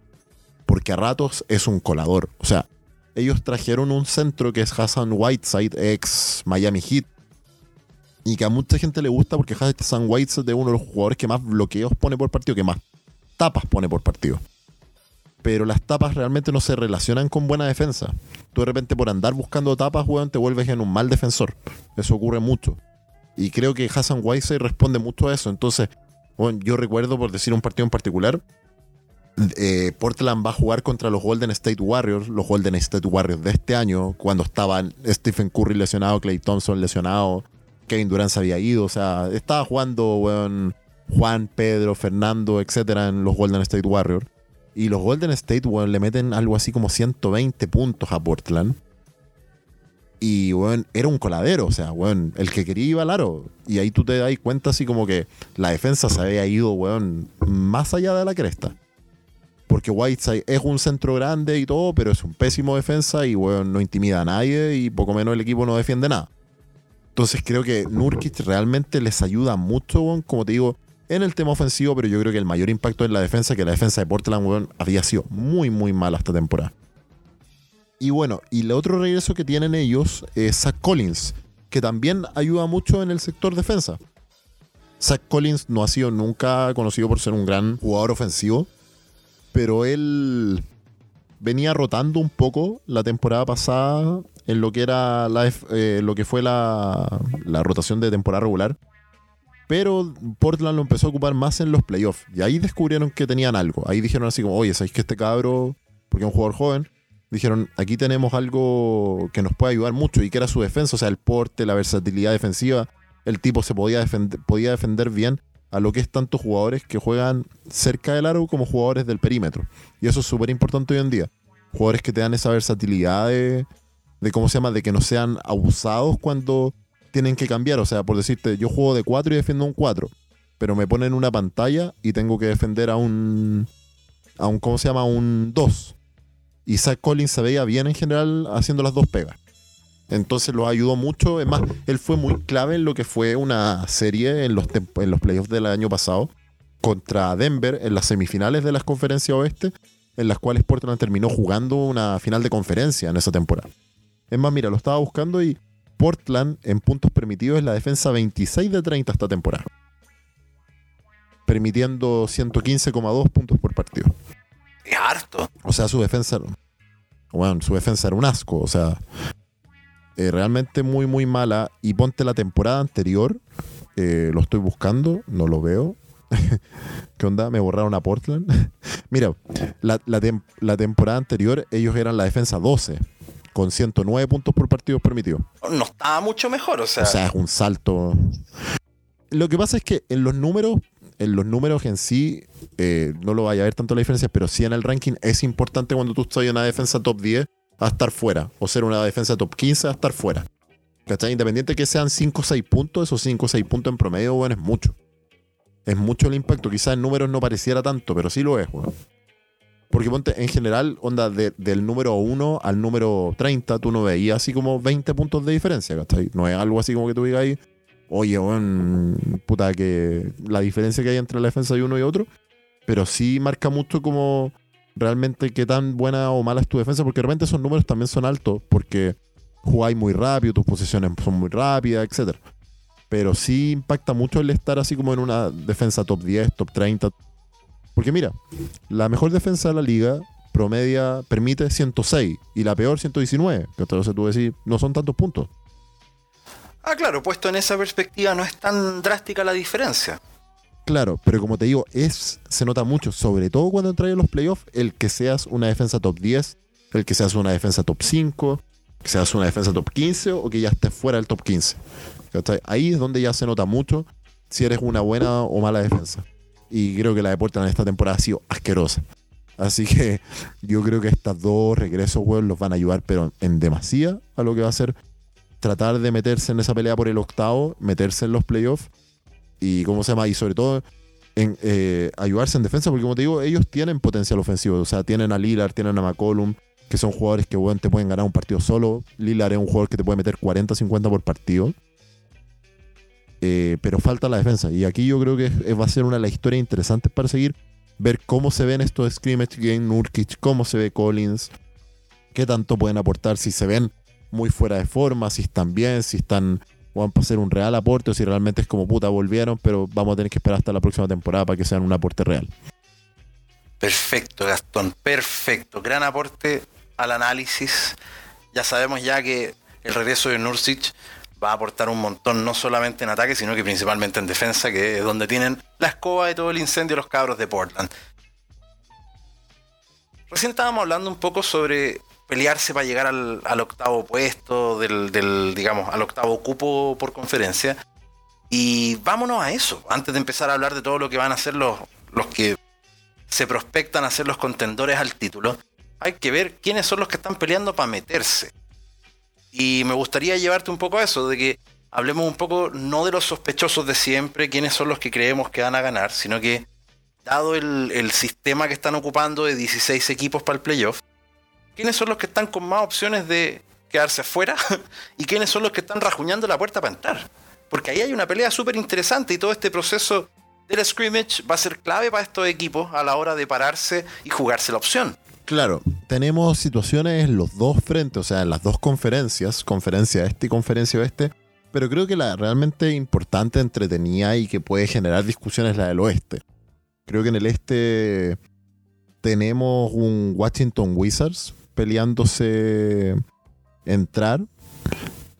Porque a ratos es un colador. O sea, ellos trajeron un centro que es Hassan Whiteside, ex Miami Heat, y que a mucha gente le gusta porque Hassan Whiteside es uno de los jugadores que más bloqueos pone por partido, que más tapas pone por partido. Pero las tapas realmente no se relacionan con buena defensa. Tú de repente por andar buscando tapas, weón, te vuelves en un mal defensor. Eso ocurre mucho. Y creo que Hassan Whiteside responde mucho a eso. Entonces, bueno, yo recuerdo, por decir un partido en particular, eh, Portland va a jugar contra los Golden State Warriors, los Golden State Warriors de este año, cuando estaban Stephen Curry lesionado, Clay Thompson lesionado, Kevin Durant se había ido, o sea, estaba jugando Juan, Pedro, Fernando, etcétera, en los Golden State Warriors. Y los Golden State, weón, le meten algo así como 120 puntos a Portland. Y, weón, era un coladero, o sea, weón, el que quería iba al aro. Y ahí tú te das cuenta así como que la defensa se había ido, weón, más allá de la cresta. Porque Whiteside es un centro grande y todo, pero es un pésimo defensa y, weón, no intimida a nadie y poco menos el equipo no defiende nada. Entonces creo que Nurkic realmente les ayuda mucho, weón, como te digo, en el tema ofensivo, pero yo creo que el mayor impacto en la defensa, que la defensa de Portland, weón, había sido muy, muy mala esta temporada. Y bueno, y el otro regreso que tienen ellos es Zach Collins, que también ayuda mucho en el sector defensa. Zach Collins no ha sido nunca conocido por ser un gran jugador ofensivo, pero él venía rotando un poco la temporada pasada en lo que era la, eh, lo que fue la, la rotación de temporada regular. Pero Portland lo empezó a ocupar más en los playoffs. Y ahí descubrieron que tenían algo. Ahí dijeron así como, oye, ¿sabéis que este cabro, porque es un jugador joven, dijeron, aquí tenemos algo que nos puede ayudar mucho y que era su defensa, o sea, el porte, la versatilidad defensiva. El tipo se podía defender, podía defender bien a lo que es tantos jugadores que juegan cerca del aro como jugadores del perímetro. Y eso es súper importante hoy en día. Jugadores que te dan esa versatilidad de, de, ¿cómo se llama? De que no sean abusados cuando tienen que cambiar. O sea, por decirte, yo juego de 4 y defiendo un 4, pero me ponen una pantalla y tengo que defender a un, a un ¿cómo se llama? Un 2. Y Zach Collins se veía bien en general haciendo las dos pegas. Entonces lo ayudó mucho. Es más, él fue muy clave en lo que fue una serie en los, en los playoffs del año pasado contra Denver en las semifinales de las conferencias oeste, en las cuales Portland terminó jugando una final de conferencia en esa temporada. Es más, mira, lo estaba buscando y Portland en puntos permitidos es la defensa 26 de 30 esta temporada. Permitiendo 115,2 puntos por partido. Es harto. O sea, su defensa. Bueno, su defensa era un asco. O sea, eh, realmente muy, muy mala. Y ponte la temporada anterior. Eh, lo estoy buscando, no lo veo. ¿Qué onda? Me borraron a Portland. Mira, la, la temporada anterior ellos eran la defensa 12 con 109 puntos por partido permitido. No estaba mucho mejor, o sea. O sea, es un salto. Lo que pasa es que en los números, en los números en sí, eh, no lo vaya a ver tanto la diferencia, pero sí en el ranking es importante cuando tú estás en una defensa top 10 a estar fuera, o ser una defensa top 15 a estar fuera. ¿Cachai? Independiente que sean 5 o 6 puntos, esos 5 o 6 puntos en promedio, bueno, es mucho. Es mucho el impacto. Quizás en números no pareciera tanto, pero sí lo es, bueno. Porque ponte, en general, onda, del número 1 al número 30, tú no veías así como 20 puntos de diferencia, ¿cachai? No es algo así como que tú digas ahí, oye, bueno, puta, que la diferencia que hay entre la defensa de uno y otro, pero sí marca mucho como realmente qué tan buena o mala es tu defensa, porque realmente esos números también son altos, porque jugáis muy rápido, tus posiciones son muy rápidas, etc. Pero sí impacta mucho el estar así como en una defensa top 10, top 30, porque mira, la mejor defensa de la liga promedia, permite 106 y la peor 119. Entonces tú decís, no son tantos puntos. Ah, claro, puesto en esa perspectiva no es tan drástica la diferencia. Claro, pero como te digo, es, se nota mucho, sobre todo cuando entras en los playoffs, el que seas una defensa top 10, el que seas una defensa top 5, que seas una defensa top 15 o que ya estés fuera del top 15. Ahí es donde ya se nota mucho si eres una buena o mala defensa. Y creo que la de Portland esta temporada ha sido asquerosa. Así que yo creo que estos dos regresos, weón, los van a ayudar, pero en demasía a lo que va a ser tratar de meterse en esa pelea por el octavo, meterse en los playoffs y, ¿cómo se llama? Y sobre todo en, eh, ayudarse en defensa, porque como te digo, ellos tienen potencial ofensivo. O sea, tienen a Lillard, tienen a McCollum, que son jugadores que, te pueden ganar un partido solo. Lillard es un jugador que te puede meter 40, 50 por partido. Eh, pero falta la defensa. Y aquí yo creo que va a ser una de las historias interesantes para seguir. Ver cómo se ven estos scrimmage game Nurkic, cómo se ve Collins, qué tanto pueden aportar, si se ven muy fuera de forma, si están bien, si están van a ser un real aporte o si realmente es como puta volvieron, pero vamos a tener que esperar hasta la próxima temporada para que sean un aporte real. Perfecto, Gastón, perfecto. Gran aporte al análisis. Ya sabemos ya que el regreso de Nurkic va a aportar un montón, no solamente en ataque, sino que principalmente en defensa, que es donde tienen la escoba de todo el incendio los cabros de Portland. Recién estábamos hablando un poco sobre pelearse para llegar al, octavo puesto, del, digamos, al octavo cupo por conferencia. Y vámonos a eso, antes de empezar a hablar de todo lo que van a hacer los, los que se prospectan a ser los contendores al título. Hay que ver quiénes son los que están peleando para meterse. Y me gustaría llevarte un poco a eso, de que hablemos un poco no de los sospechosos de siempre, quiénes son los que creemos que van a ganar, sino que dado el, sistema que están ocupando de 16 equipos para el playoff, quiénes son los que están con más opciones de quedarse afuera y quiénes son los que están rajuñando la puerta para entrar. Porque ahí hay una pelea súper interesante y todo este proceso del scrimmage va a ser clave para estos equipos a la hora de pararse y jugarse la opción. Claro, tenemos situaciones en los dos frentes, o sea, en las dos conferencias, conferencia este y conferencia oeste, pero creo que la realmente importante, entretenida y que puede generar discusiones es la del oeste. Creo que en el este tenemos un Washington Wizards peleándose entrar.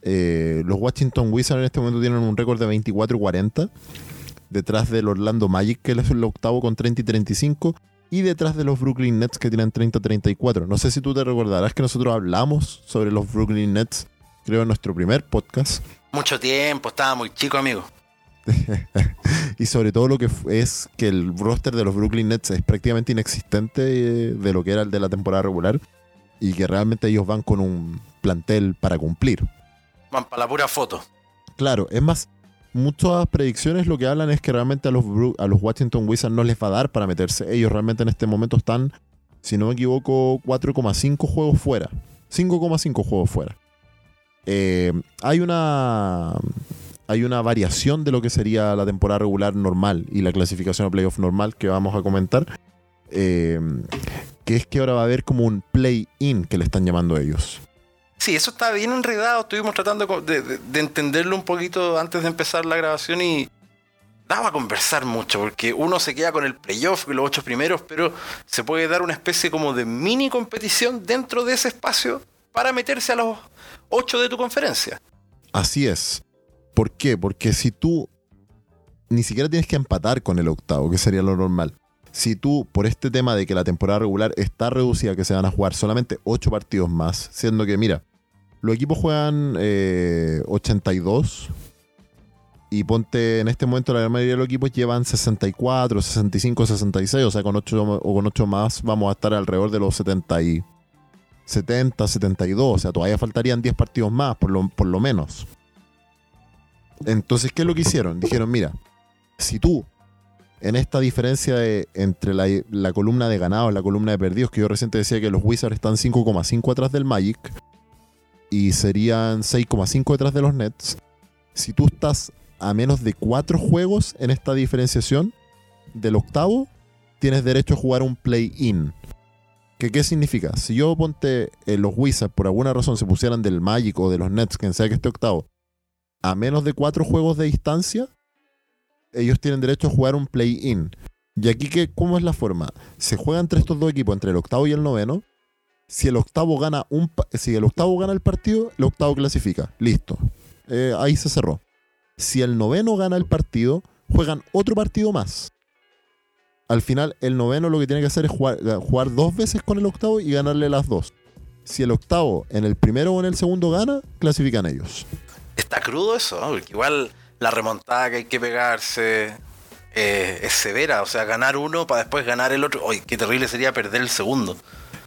Eh, los Washington Wizards en este momento tienen un récord de 24 40. detrás del Orlando Magic, que es el octavo con 30 y 35, y detrás de los Brooklyn Nets, que tienen 30 y 34. No sé si tú te recordarás que nosotros hablamos sobre los Brooklyn Nets, creo, en nuestro primer podcast. Mucho tiempo, estaba muy chico, amigo. y sobre todo lo que es que el roster de los Brooklyn Nets es prácticamente inexistente eh, de lo que era el de la temporada regular y que realmente ellos van con un plantel para cumplir. Van para la pura foto. Claro, es más, muchas predicciones lo que hablan es que realmente a los, a los Washington Wizards no les va a dar para meterse. Ellos realmente en este momento están, si no me equivoco, 4,5 juegos fuera. 5,5 juegos fuera. Eh, hay una hay una variación de lo que sería la temporada regular normal y la clasificación a playoff normal que vamos a comentar. Eh, que es que ahora va a haber como un play-in que le están llamando ellos. Sí, eso está bien enredado. Estuvimos tratando de, entenderlo un poquito antes de empezar la grabación y daba a conversar mucho, porque uno se queda con el playoff, los ocho primeros, pero se puede dar una especie como de mini competición dentro de ese espacio para meterse a los ocho de tu conferencia. Así es. ¿Por qué? Porque si tú ni siquiera tienes que empatar con el octavo, que sería lo normal. Si tú, por este tema de que la temporada regular está reducida, que se van a jugar solamente ocho partidos más, siendo que, mira, los equipos juegan 82 eh, y ponte en este momento la mayoría de los equipos llevan 64, 65, 66, o sea, con 8 o con 8 más vamos a estar alrededor de los 70 y 70, 72, o sea, todavía faltarían 10 partidos más, por lo, por lo menos. Entonces, ¿qué es lo que hicieron? Dijeron, mira, si tú en esta diferencia entre la, columna de ganados y la columna de perdidos, que yo recién decía que los Wizards están 5,5 atrás del Magic, y serían 6,5 detrás de los Nets. Si tú estás a menos de 4 juegos en esta diferenciación del octavo, tienes derecho a jugar un play-in. ¿Qué, ¿Qué significa? Si yo ponte eh, los Wizards por alguna razón se pusieran del Magic o de los Nets, quien sea que esté octavo, a menos de 4 juegos de distancia, ellos tienen derecho a jugar un play-in. Y aquí, ¿qué, ¿cómo es la forma? Se juega entre estos dos equipos, entre el octavo y el noveno, si el octavo gana un si el octavo gana el partido, el octavo clasifica. Listo. Eh, ahí se cerró. Si el noveno gana el partido, juegan otro partido más. Al final, el noveno lo que tiene que hacer es jugar, eh, jugar dos veces con el octavo y ganarle las dos. Si el octavo en el primero o en el segundo gana, clasifican ellos. Está crudo eso, porque igual la remontada que hay que pegarse eh, es severa. O sea, ganar uno para después ganar el otro. Uy, qué terrible sería perder el segundo.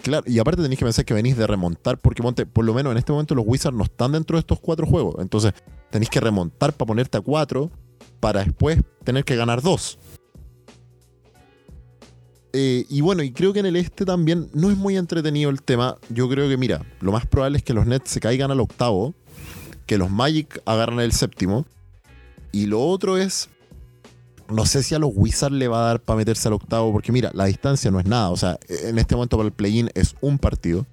Claro, y aparte tenéis que pensar que venís de remontar, porque por lo menos en este momento los Wizards no están dentro de estos cuatro juegos. Entonces tenéis que remontar para ponerte a cuatro, para después tener que ganar dos. Eh, y bueno, y creo que en el este también no es muy entretenido el tema. Yo creo que, mira, lo más probable es que los Nets se caigan al octavo, que los Magic agarran el séptimo. Y lo otro es no sé si a los Wizards le va a dar para meterse al octavo, porque mira, la distancia no es nada. O sea, en este momento para el play-in es un partido.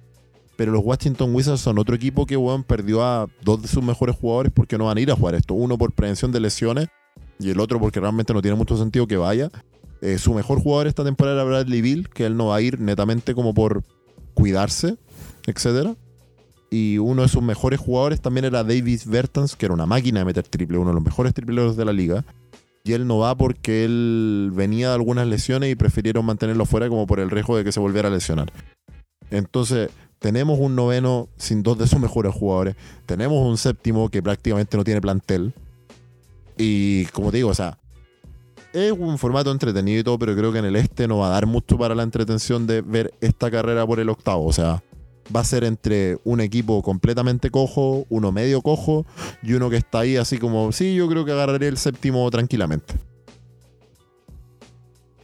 Pero los Washington Wizards son otro equipo que, bueno, perdió a dos de sus mejores jugadores porque no van a ir a jugar esto. Uno por prevención de lesiones y el otro porque realmente no tiene mucho sentido que vaya. Eh, su mejor jugador esta temporada era Bradley Bill, que él no va a ir netamente como por cuidarse, etcétera. Y uno de sus mejores jugadores también era Davis Bertans, que era una máquina de meter triple, uno de los mejores tripleros de la liga y él no va porque él venía de algunas lesiones y prefirieron mantenerlo fuera como por el riesgo de que se volviera a lesionar. Entonces, tenemos un noveno sin dos de sus mejores jugadores. Tenemos un séptimo que prácticamente no tiene plantel. Y como te digo, o sea, es un formato entretenido y todo, pero creo que en el este no va a dar mucho para la entretención de ver esta carrera por el octavo. O sea, va a ser entre un equipo completamente cojo, uno medio cojo y uno que está ahí así como, sí, yo creo que agarraré el séptimo tranquilamente.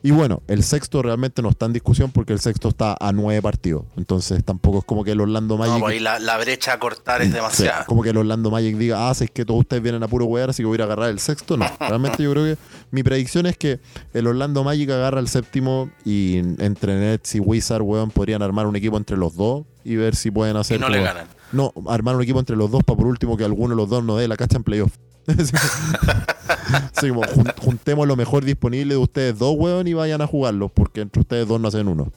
Y bueno, el sexto realmente no está en discusión porque el sexto está a nueve partidos. Entonces tampoco es como que el Orlando Magic. No, pues la, brecha a cortar es demasiada. como que el Orlando Magic diga, ah, si es que todos ustedes vienen a puro wear, así que voy a agarrar el sexto. No, realmente yo creo que mi predicción es que el Orlando Magic agarra el séptimo y entre Nets y Wizard, weón, podrían armar un equipo entre los dos y ver si pueden hacer. Y no le ganan. No, armar un equipo entre los dos para por último que alguno de los dos no dé la cacha en playoff. juntemos lo mejor disponible de ustedes dos, weón, y vayan a jugarlo, porque entre ustedes dos no hacen uno.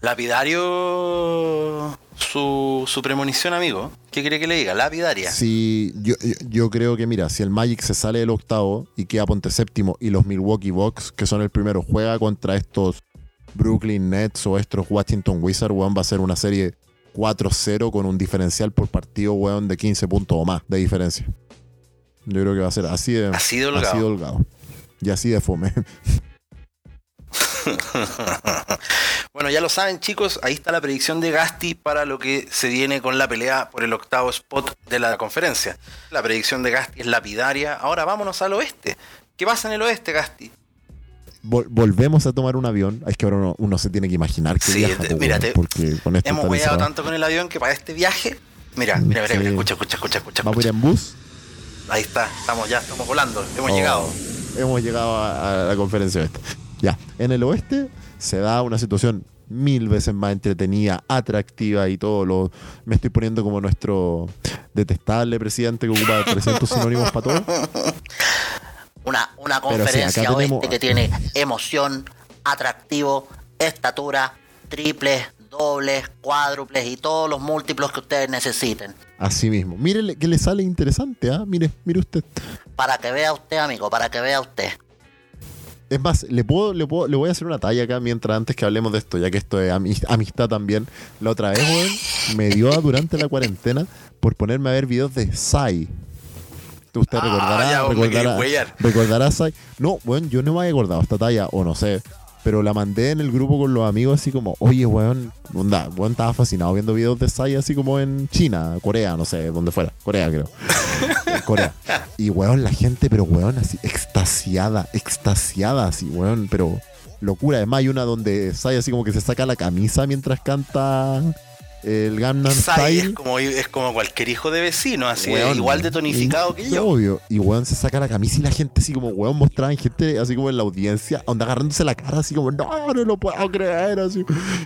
Lapidario su, su premonición, amigo. ¿Qué quiere que le diga? Lapidaria. Sí, yo, yo, yo creo que, mira, si el Magic se sale del octavo y queda ponte séptimo y los Milwaukee Bucks, que son el primero, juega contra estos Brooklyn Nets o estos Washington Wizards, weón, va a ser una serie 4-0 con un diferencial por partido, weón, de 15 puntos o más de diferencia. Yo creo que va a ser así de, Así de holgado. así de holgado. Y así de fome. Bueno, ya lo saben, chicos, ahí está la predicción de Gasti para lo que se viene con la pelea por el octavo spot de la conferencia. La predicción de Gasti es lapidaria. Ahora vámonos al oeste. ¿Qué pasa en el oeste, Gasti? Vol- volvemos a tomar un avión. Es que ahora uno, uno se tiene que imaginar que Sí, viaja, te- mira, te- porque con esto Hemos encerrado. tanto con el avión que para este viaje. Mira, mira, mira, Sí. mira, escucha, escucha, escucha, escucha. Vamos a ir en bus. Ahí está, estamos ya, estamos volando, hemos Oh, llegado. Hemos llegado a, a la conferencia oeste. Ya, en el oeste se da una situación mil veces más entretenida, atractiva y todo lo... Me estoy poniendo como nuestro detestable presidente que ocupa 300 sinónimos para todo. Una, una sí, conferencia tenemos- oeste que tiene emoción, atractivo, estatura, triples, dobles, cuádruples y todos los múltiplos que ustedes necesiten. Así mismo. Mire que le sale interesante, ¿ah? Mire, mire usted. Para que vea usted, amigo, para que vea usted. Es más, le puedo, le puedo, le voy a hacer una talla acá mientras antes que hablemos de esto, ya que esto es ami- amistad también. La otra vez, weón, me dio durante la cuarentena por ponerme a ver videos de Sai. Usted Ah, recordará, ya, recordará, recordará Sai. No, weón, yo no me había acordado esta talla, o no sé. Pero la mandé en el grupo con los amigos así como, oye, weón, onda, weón estaba fascinado viendo videos de Sai así como en China, Corea, no sé, donde fuera. Corea, creo. Corea. Y weón, la gente, pero weón, así, extasiada, extasiada, así, weón, pero locura. Además, hay una donde Sai así como que se saca la camisa mientras canta el Gangnam es Style. como, es como cualquier hijo de vecino, así, Weón, igual de tonificado que yo. Obvio. Y weón se saca la camisa y la gente así como, weón, mostraban gente así como en la audiencia, onda agarrándose la cara así como, no, no lo puedo creer. Así.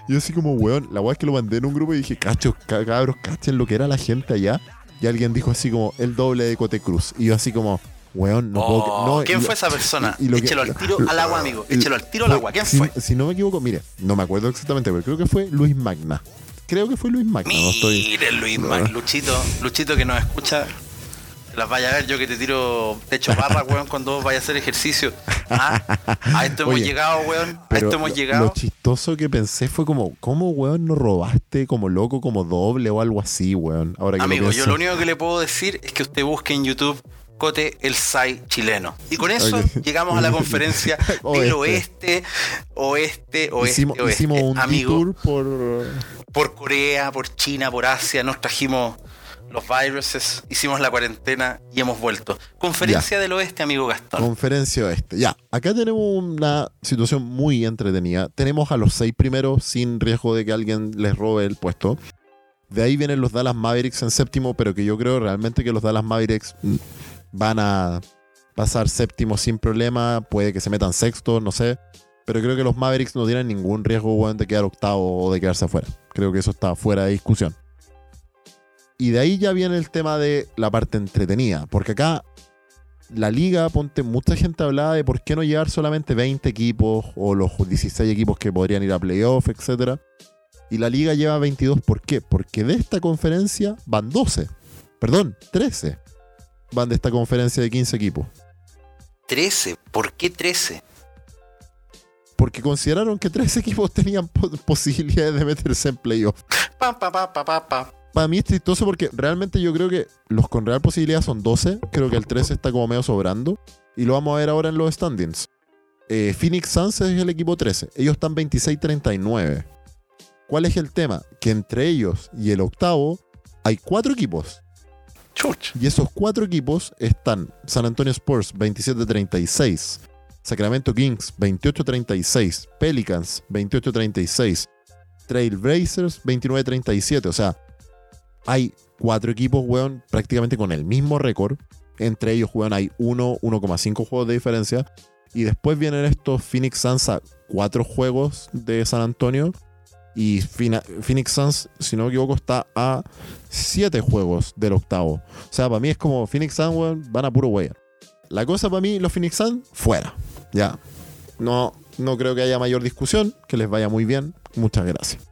Y yo así como, weón, la weón es que lo mandé en un grupo y dije, cachos, ca- cabros, cachen lo que era la gente allá. Y alguien dijo así como, el doble de Cote Cruz. Y yo así como, weón, no puedo Oh, cre- ¿Quién y- fue esa persona? y- lo que- Échelo al tiro al agua, amigo. Échelo al tiro al agua. ¿Quién si, fue? Si no me equivoco, mire, no me acuerdo exactamente, pero creo que fue Luis Magna. Creo que fue Luis Magna, no estoy. Luis Mac, Luchito, Luchito que nos escucha. Las vaya a ver yo que te tiro techo barra, weón, cuando vos vayas a hacer ejercicio. Ah, A esto hemos Oye, llegado, weón. A esto hemos llegado. Lo chistoso que pensé fue como, ¿cómo, weón, no robaste como loco, como doble o algo así, weón? Ahora que Amigo, lo yo lo único que le puedo decir es que usted busque en YouTube Cote el SAI chileno. Y con eso llegamos a la conferencia del Oeste. oeste, oeste, hicimos, oeste. hicimos un Amigo, detour por... por Corea, por China, por Asia, nos trajimos los viruses, hicimos la cuarentena y hemos vuelto. Conferencia del oeste, amigo Gastón. Conferencia Oeste. Ya, acá tenemos una situación muy entretenida. Tenemos a los seis primeros sin riesgo de que alguien les robe el puesto. De ahí vienen los Dallas Mavericks en séptimo, pero que yo creo realmente que los Dallas Mavericks van a pasar séptimo sin problema. Puede que se metan sexto, no sé. Pero creo que los Mavericks no tienen ningún riesgo de quedar octavo o de quedarse afuera. Creo que eso está fuera de discusión. Y de ahí ya viene el tema de la parte entretenida. Porque acá la liga, ponte, mucha gente hablaba de por qué no llevar solamente 20 equipos o los 16 equipos que podrían ir a playoff, etcétera. Y la liga lleva 22. ¿Por qué? Porque de esta conferencia van 12. Perdón, 13. Van de esta conferencia de 15 equipos. 13. ¿Por qué 13? Porque consideraron que 13 equipos tenían po- posibilidades de meterse en playoff. Pa, pa, pa, pa, pa, pa. Para mí es chistoso porque realmente yo creo que los con real posibilidad son 12. Creo que el 13 está como medio sobrando. Y lo vamos a ver ahora en los standings. Eh, Phoenix Suns es el equipo 13. Ellos están 26-39. ¿Cuál es el tema? Que entre ellos y el octavo hay cuatro equipos. Y esos cuatro equipos están San Antonio Spurs 27-36, Sacramento Kings 28-36, Pelicans 28-36, Trailblazers 29-37. O sea, hay cuatro equipos, weón, prácticamente con el mismo récord. Entre ellos, weón, hay 1, 1,5 juegos de diferencia. Y después vienen estos Phoenix Suns a cuatro juegos de San Antonio. Y Phoenix Suns, si no me equivoco, está a siete juegos del octavo. O sea, para mí es como Phoenix Suns, van a puro weón. La cosa para mí, los Phoenix Suns, fuera. Ya. No, no creo que haya mayor discusión. Que les vaya muy bien. Muchas gracias.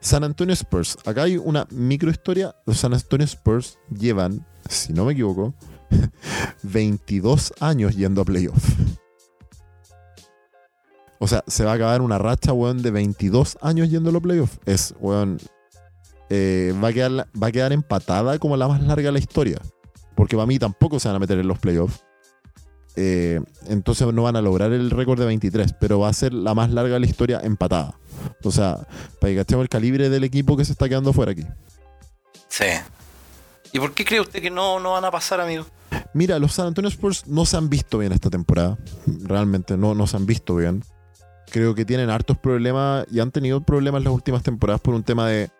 San Antonio Spurs. Acá hay una microhistoria. Los San Antonio Spurs llevan, si no me equivoco, 22 años yendo a playoff. O sea, se va a acabar una racha, weón, de 22 años yendo a los playoffs. Es, weón, eh, va, a quedar, va a quedar empatada como la más larga de la historia. Porque para mí tampoco se van a meter en los playoffs. Eh, entonces no van a lograr el récord de 23, pero va a ser la más larga de la historia empatada. O sea, para que gastemos el calibre del equipo que se está quedando fuera aquí. Sí. ¿Y por qué cree usted que no, no van a pasar, amigo? Mira, los San Antonio Spurs no se han visto bien esta temporada. Realmente no, no se han visto bien. Creo que tienen hartos problemas y han tenido problemas en las últimas temporadas por un tema de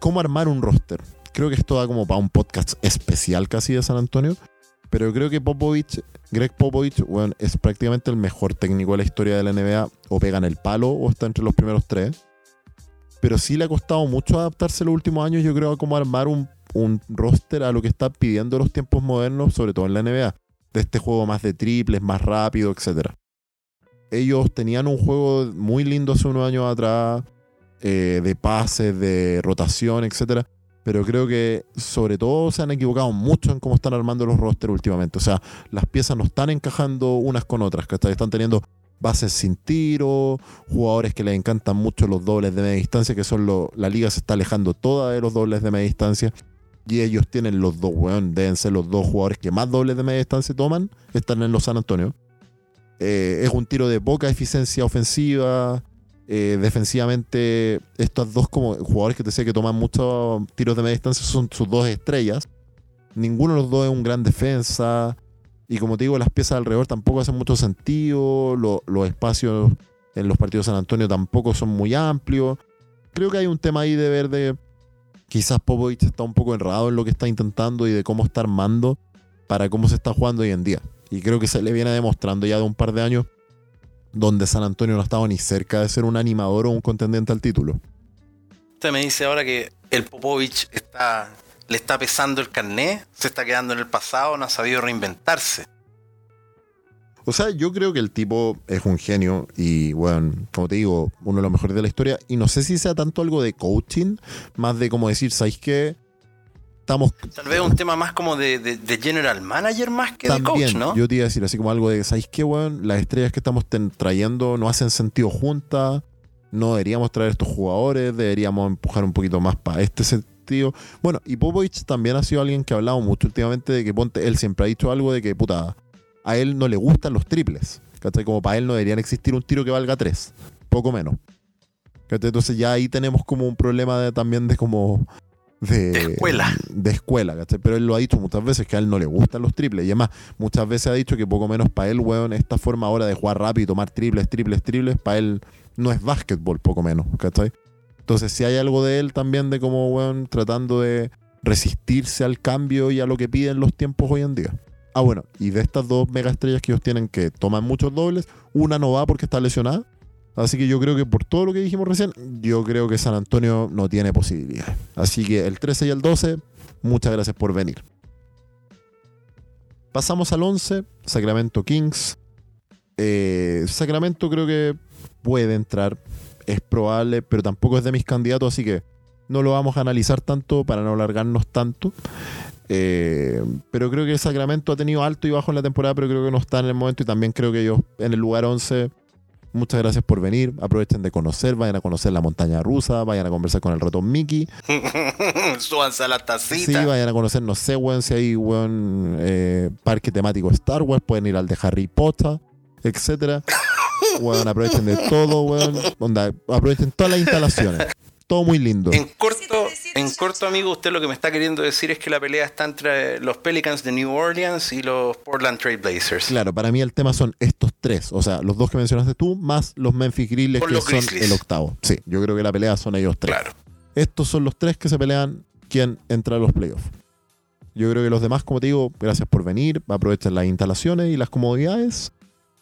cómo armar un roster. Creo que esto da como para un podcast especial casi de San Antonio. Pero creo que Popovich, Greg Popovich, bueno, es prácticamente el mejor técnico de la historia de la NBA. O pega en el palo o está entre los primeros tres. Pero sí le ha costado mucho adaptarse los últimos años, yo creo, a cómo armar un, un roster a lo que están pidiendo los tiempos modernos, sobre todo en la NBA. De este juego más de triples, más rápido, etc. Ellos tenían un juego muy lindo hace unos años atrás, eh, de pases, de rotación, etcétera pero creo que sobre todo se han equivocado mucho en cómo están armando los rosters últimamente. O sea, las piezas no están encajando unas con otras, que están teniendo bases sin tiro, jugadores que les encantan mucho los dobles de media distancia, que son los... La liga se está alejando toda de los dobles de media distancia. Y ellos tienen los dos, weón, deben ser los dos jugadores que más dobles de media distancia toman, están en los San Antonio. Eh, es un tiro de poca eficiencia ofensiva, eh, defensivamente, estos dos como jugadores que te sé que toman muchos tiros de media distancia son sus dos estrellas. Ninguno de los dos es un gran defensa. Y como te digo, las piezas alrededor tampoco hacen mucho sentido. los espacios en los partidos de San Antonio tampoco son muy amplios. Creo que hay un tema ahí de ver de. Quizás Popovich está un poco enredado en lo que está intentando y de cómo está armando para cómo se está jugando hoy en día. Y creo que se le viene demostrando ya de un par de años donde San Antonio no estaba ni cerca de ser un animador o un contendiente al título. Usted me dice ahora que el Popovich está, le está pesando el carné, se está quedando en el pasado, no ha sabido reinventarse. O sea, yo creo que el tipo es un genio y, bueno, como te digo, uno de los mejores de la historia. Y no sé si sea tanto algo de coaching, más de como decir, ¿sabéis qué? Estamos. Tal vez un tema más como de, general manager más que de coach, ¿no? Yo te iba a decir así como algo de, ¿sabéis qué, weón? Las estrellas que estamos trayendo no hacen sentido juntas. No deberíamos traer estos jugadores, deberíamos empujar un poquito más para este sentido. Bueno, y Popovich también ha sido alguien que ha hablado mucho últimamente de que ponte, él siempre ha dicho algo de que, puta, a él no le gustan los triples. ¿Cachai? Como para él no deberían existir un tiro que valga tres, poco menos. Entonces ya ahí tenemos como un problema de, también de como de, escuela. De escuela, Pero él lo ha dicho muchas veces que a él no le gustan los triples. Y además, muchas veces ha dicho que poco menos para él, weón, esta forma ahora de jugar rápido y tomar triples, triples, triples, para él no es básquetbol, poco menos, ¿cachai? Entonces, si hay algo de él también de como, weón, tratando de resistirse al cambio y a lo que piden los tiempos hoy en día. Ah, bueno, y de estas dos mega estrellas que ellos tienen que toman muchos dobles, una no va porque está lesionada Así que yo creo que por todo lo que dijimos recién, yo creo que San Antonio no tiene posibilidad. Así que el 13 y el 12, muchas gracias por venir. Pasamos al 11, Sacramento Kings. Eh, Sacramento creo que puede entrar, es probable, pero tampoco es de mis candidatos, así que no lo vamos a analizar tanto para no alargarnos tanto. Eh, pero creo que Sacramento ha tenido alto y bajo en la temporada, pero creo que no está en el momento y también creo que ellos en el lugar 11 Muchas gracias por venir. Aprovechen de conocer, vayan a conocer la montaña rusa, vayan a conversar con el ratón Mickey. Súbanse a la tacita. Sí, vayan a conocer, no sé, weón, si hay weón, eh, parque temático Star Wars, pueden ir al de Harry Potter, etcétera. weón, aprovechen de todo, weón. Onda, aprovechen todas las instalaciones todo muy lindo. En corto, en corto, amigo, usted lo que me está queriendo decir es que la pelea está entre los Pelicans de New Orleans y los Portland Trail Blazers. Claro, para mí el tema son estos tres, o sea, los dos que mencionaste tú, más los Memphis Grizzlies que son el octavo. Sí, yo creo que la pelea son ellos tres. Claro. Estos son los tres que se pelean quién entra a los playoffs. Yo creo que los demás, como te digo, gracias por venir, aprovechen las instalaciones y las comodidades.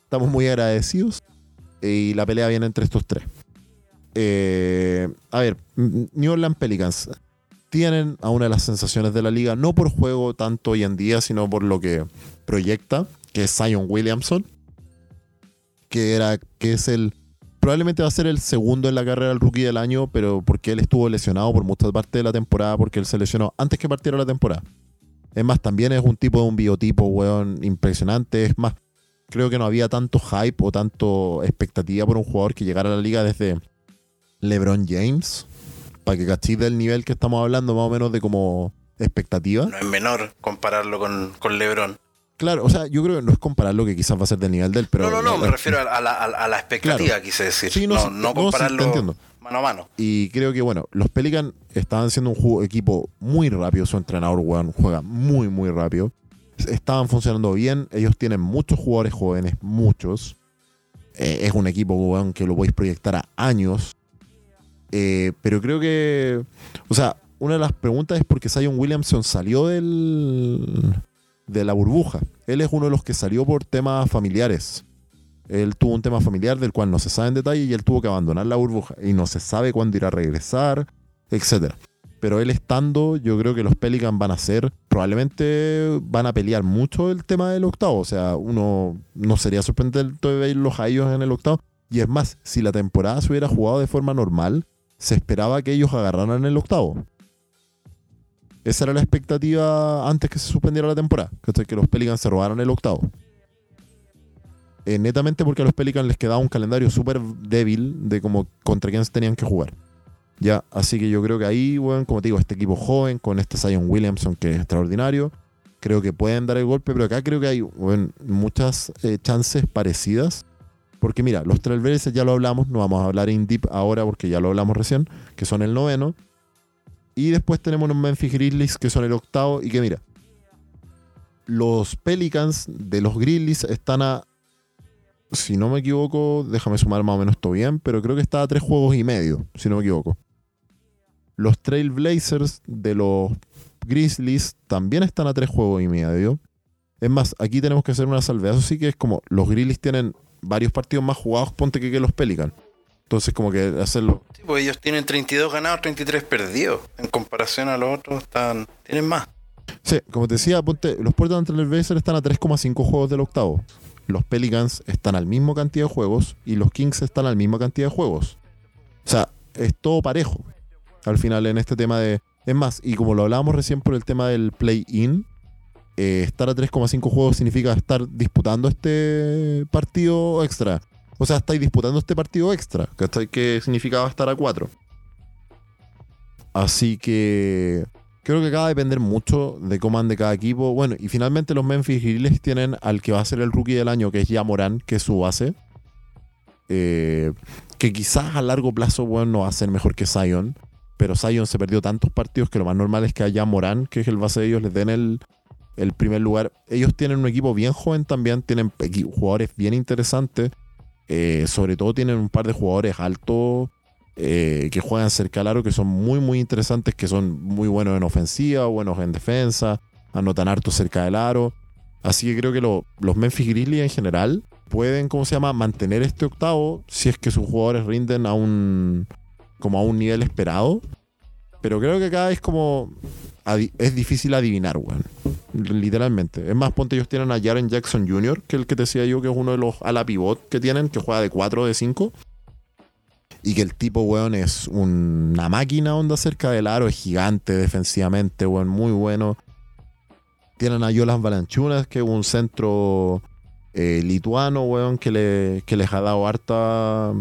Estamos muy agradecidos. Y la pelea viene entre estos tres. Eh, a ver, New Orleans Pelicans tienen a una de las sensaciones de la liga, no por juego tanto hoy en día, sino por lo que proyecta, que es Zion Williamson, que, era, que es el probablemente va a ser el segundo en la carrera del rookie del año, pero porque él estuvo lesionado por muchas partes de la temporada, porque él se lesionó antes que partiera la temporada. Es más, también es un tipo de un biotipo, weón, impresionante. Es más, creo que no había tanto hype o tanto expectativa por un jugador que llegara a la liga desde LeBron James. Para que cachis del nivel que estamos hablando, más o menos de como expectativa. No es menor compararlo con, con LeBron. Claro, o sea, yo creo que no es comparar lo que quizás va a ser del nivel del, pero... no, no, no, me refiero a la, a la expectativa, Claro. quise decir. Sí, no, no, sí, no no, sí, compararlo mano a mano. Y creo que, bueno, los Pelicans estaban siendo un equipo muy rápido. Su entrenador, weón, juega muy, muy rápido. Estaban funcionando bien. Ellos tienen muchos jugadores jóvenes, muchos. Eh, es un equipo, weón, que lo podéis proyectar a años. Eh, pero creo que, o sea, una de las preguntas es por qué Zion Williamson salió del, de la burbuja. Él es uno de los que salió por temas familiares. Él tuvo un tema familiar del cual no se sabe en detalle y él tuvo que abandonar la burbuja y no se sabe cuándo irá a regresar, etc. Pero él estando, yo creo que los Pelicans van a ser, probablemente van a pelear mucho el tema del octavo. O sea, uno no sería sorprendente de verlos a ellos en el octavo. Y es más, si la temporada se hubiera jugado de forma normal, se esperaba que ellos agarraran el octavo. Esa era la expectativa antes que se suspendiera la temporada. Que los Pelicans se robaran el octavo. Eh, netamente porque a los Pelicans les quedaba un calendario súper débil de como contra quién tenían que jugar. Ya, así que yo creo que ahí, bueno, como te digo, este equipo joven con este Zion Williamson que es extraordinario, creo que pueden dar el golpe, pero acá creo que hay muchas eh, chances parecidas. Porque mira, los Trailblazers ya lo hablamos, no vamos a hablar in deep ahora porque ya lo hablamos recién, que son el noveno. Y después tenemos los Memphis Grizzlies que son el octavo y que mira, los Pelicans de los Grizzlies están a si no me equivoco, déjame sumar más o menos esto bien, pero creo que está a tres juegos y medio, si no me equivoco. Los Trailblazers de los Grizzlies también están a tres juegos y medio. Es más, aquí tenemos que hacer una salvedad. Eso sí que es como los Grizzlies tienen varios partidos más jugados, ponte que, que los Pelicans. Entonces, como que hacerlo. Sí, pues ellos tienen 32 ganados, 33 perdidos. En comparación a los otros, están, tienen más. Sí, como te decía, ponte, los Portland Trailblazers están a 3,5 juegos del octavo. Los Pelicans están al mismo cantidad de juegos y los Kings están a la misma cantidad de juegos. O sea, es todo parejo. Al final en este tema de... Es más, y como lo hablábamos recién por el tema del play-in, eh, estar a 3,5 juegos significa estar disputando este partido extra. O sea, estáis disputando este partido extra. ¿Cachai? Que significaba estar a 4. Así que creo que acaba de depender mucho de cómo ande cada equipo. Bueno, y finalmente los Memphis Grizzlies tienen al que va a ser el rookie del año, que es ya Morán, que es su base. Eh, que quizás a largo plazo, bueno, no va a ser mejor que Zion. Pero Zion se perdió tantos partidos que lo más normal es que haya Morán, que es el base de ellos, les den el, el primer lugar. Ellos tienen un equipo bien joven también, tienen jugadores bien interesantes. Eh, sobre todo tienen un par de jugadores altos eh, que juegan cerca al aro, que son muy, muy interesantes, que son muy buenos en ofensiva, buenos en defensa, anotan harto cerca del aro. Así que creo que lo- los Memphis Grizzlies en general pueden, ¿cómo se llama?, mantener este octavo si es que sus jugadores rinden a un, como a un nivel esperado. Pero creo que acá es como, es difícil adivinar, weón. Literalmente. Es más, ponte ellos tienen a Jaren Jackson Jr., que el que te decía yo, que es uno de los ala pivot que tienen, que juega de 4 o de 5. Y que el tipo, weón, es una máquina onda cerca del aro, es gigante defensivamente, weón, muy bueno. Tienen a Jolas Balanchunas, que es un centro eh, lituano, weón, que, le, que les ha dado harta,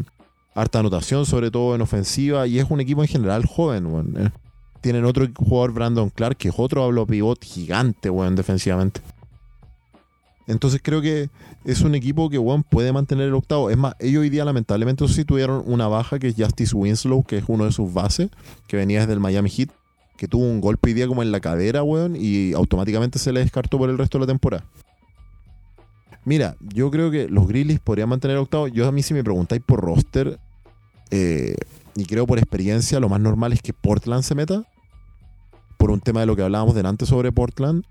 harta anotación, sobre todo en ofensiva. Y es un equipo en general joven, weón. Tienen otro jugador, Brandon Clark, que es otro hablo pivot gigante, weón, defensivamente. Entonces creo que es un equipo que weón, puede mantener el octavo. Es más, ellos hoy día lamentablemente sí tuvieron una baja que es Justice Winslow, que es uno de sus bases, que venía desde el Miami Heat, que tuvo un golpe hoy día como en la cadera, weón, y automáticamente se le descartó por el resto de la temporada. Mira, yo creo que los Grizzlies podrían mantener el octavo. Yo a mí si me preguntáis por roster, eh, y creo por experiencia, lo más normal es que Portland se meta. Por un tema de lo que hablábamos delante sobre Portland.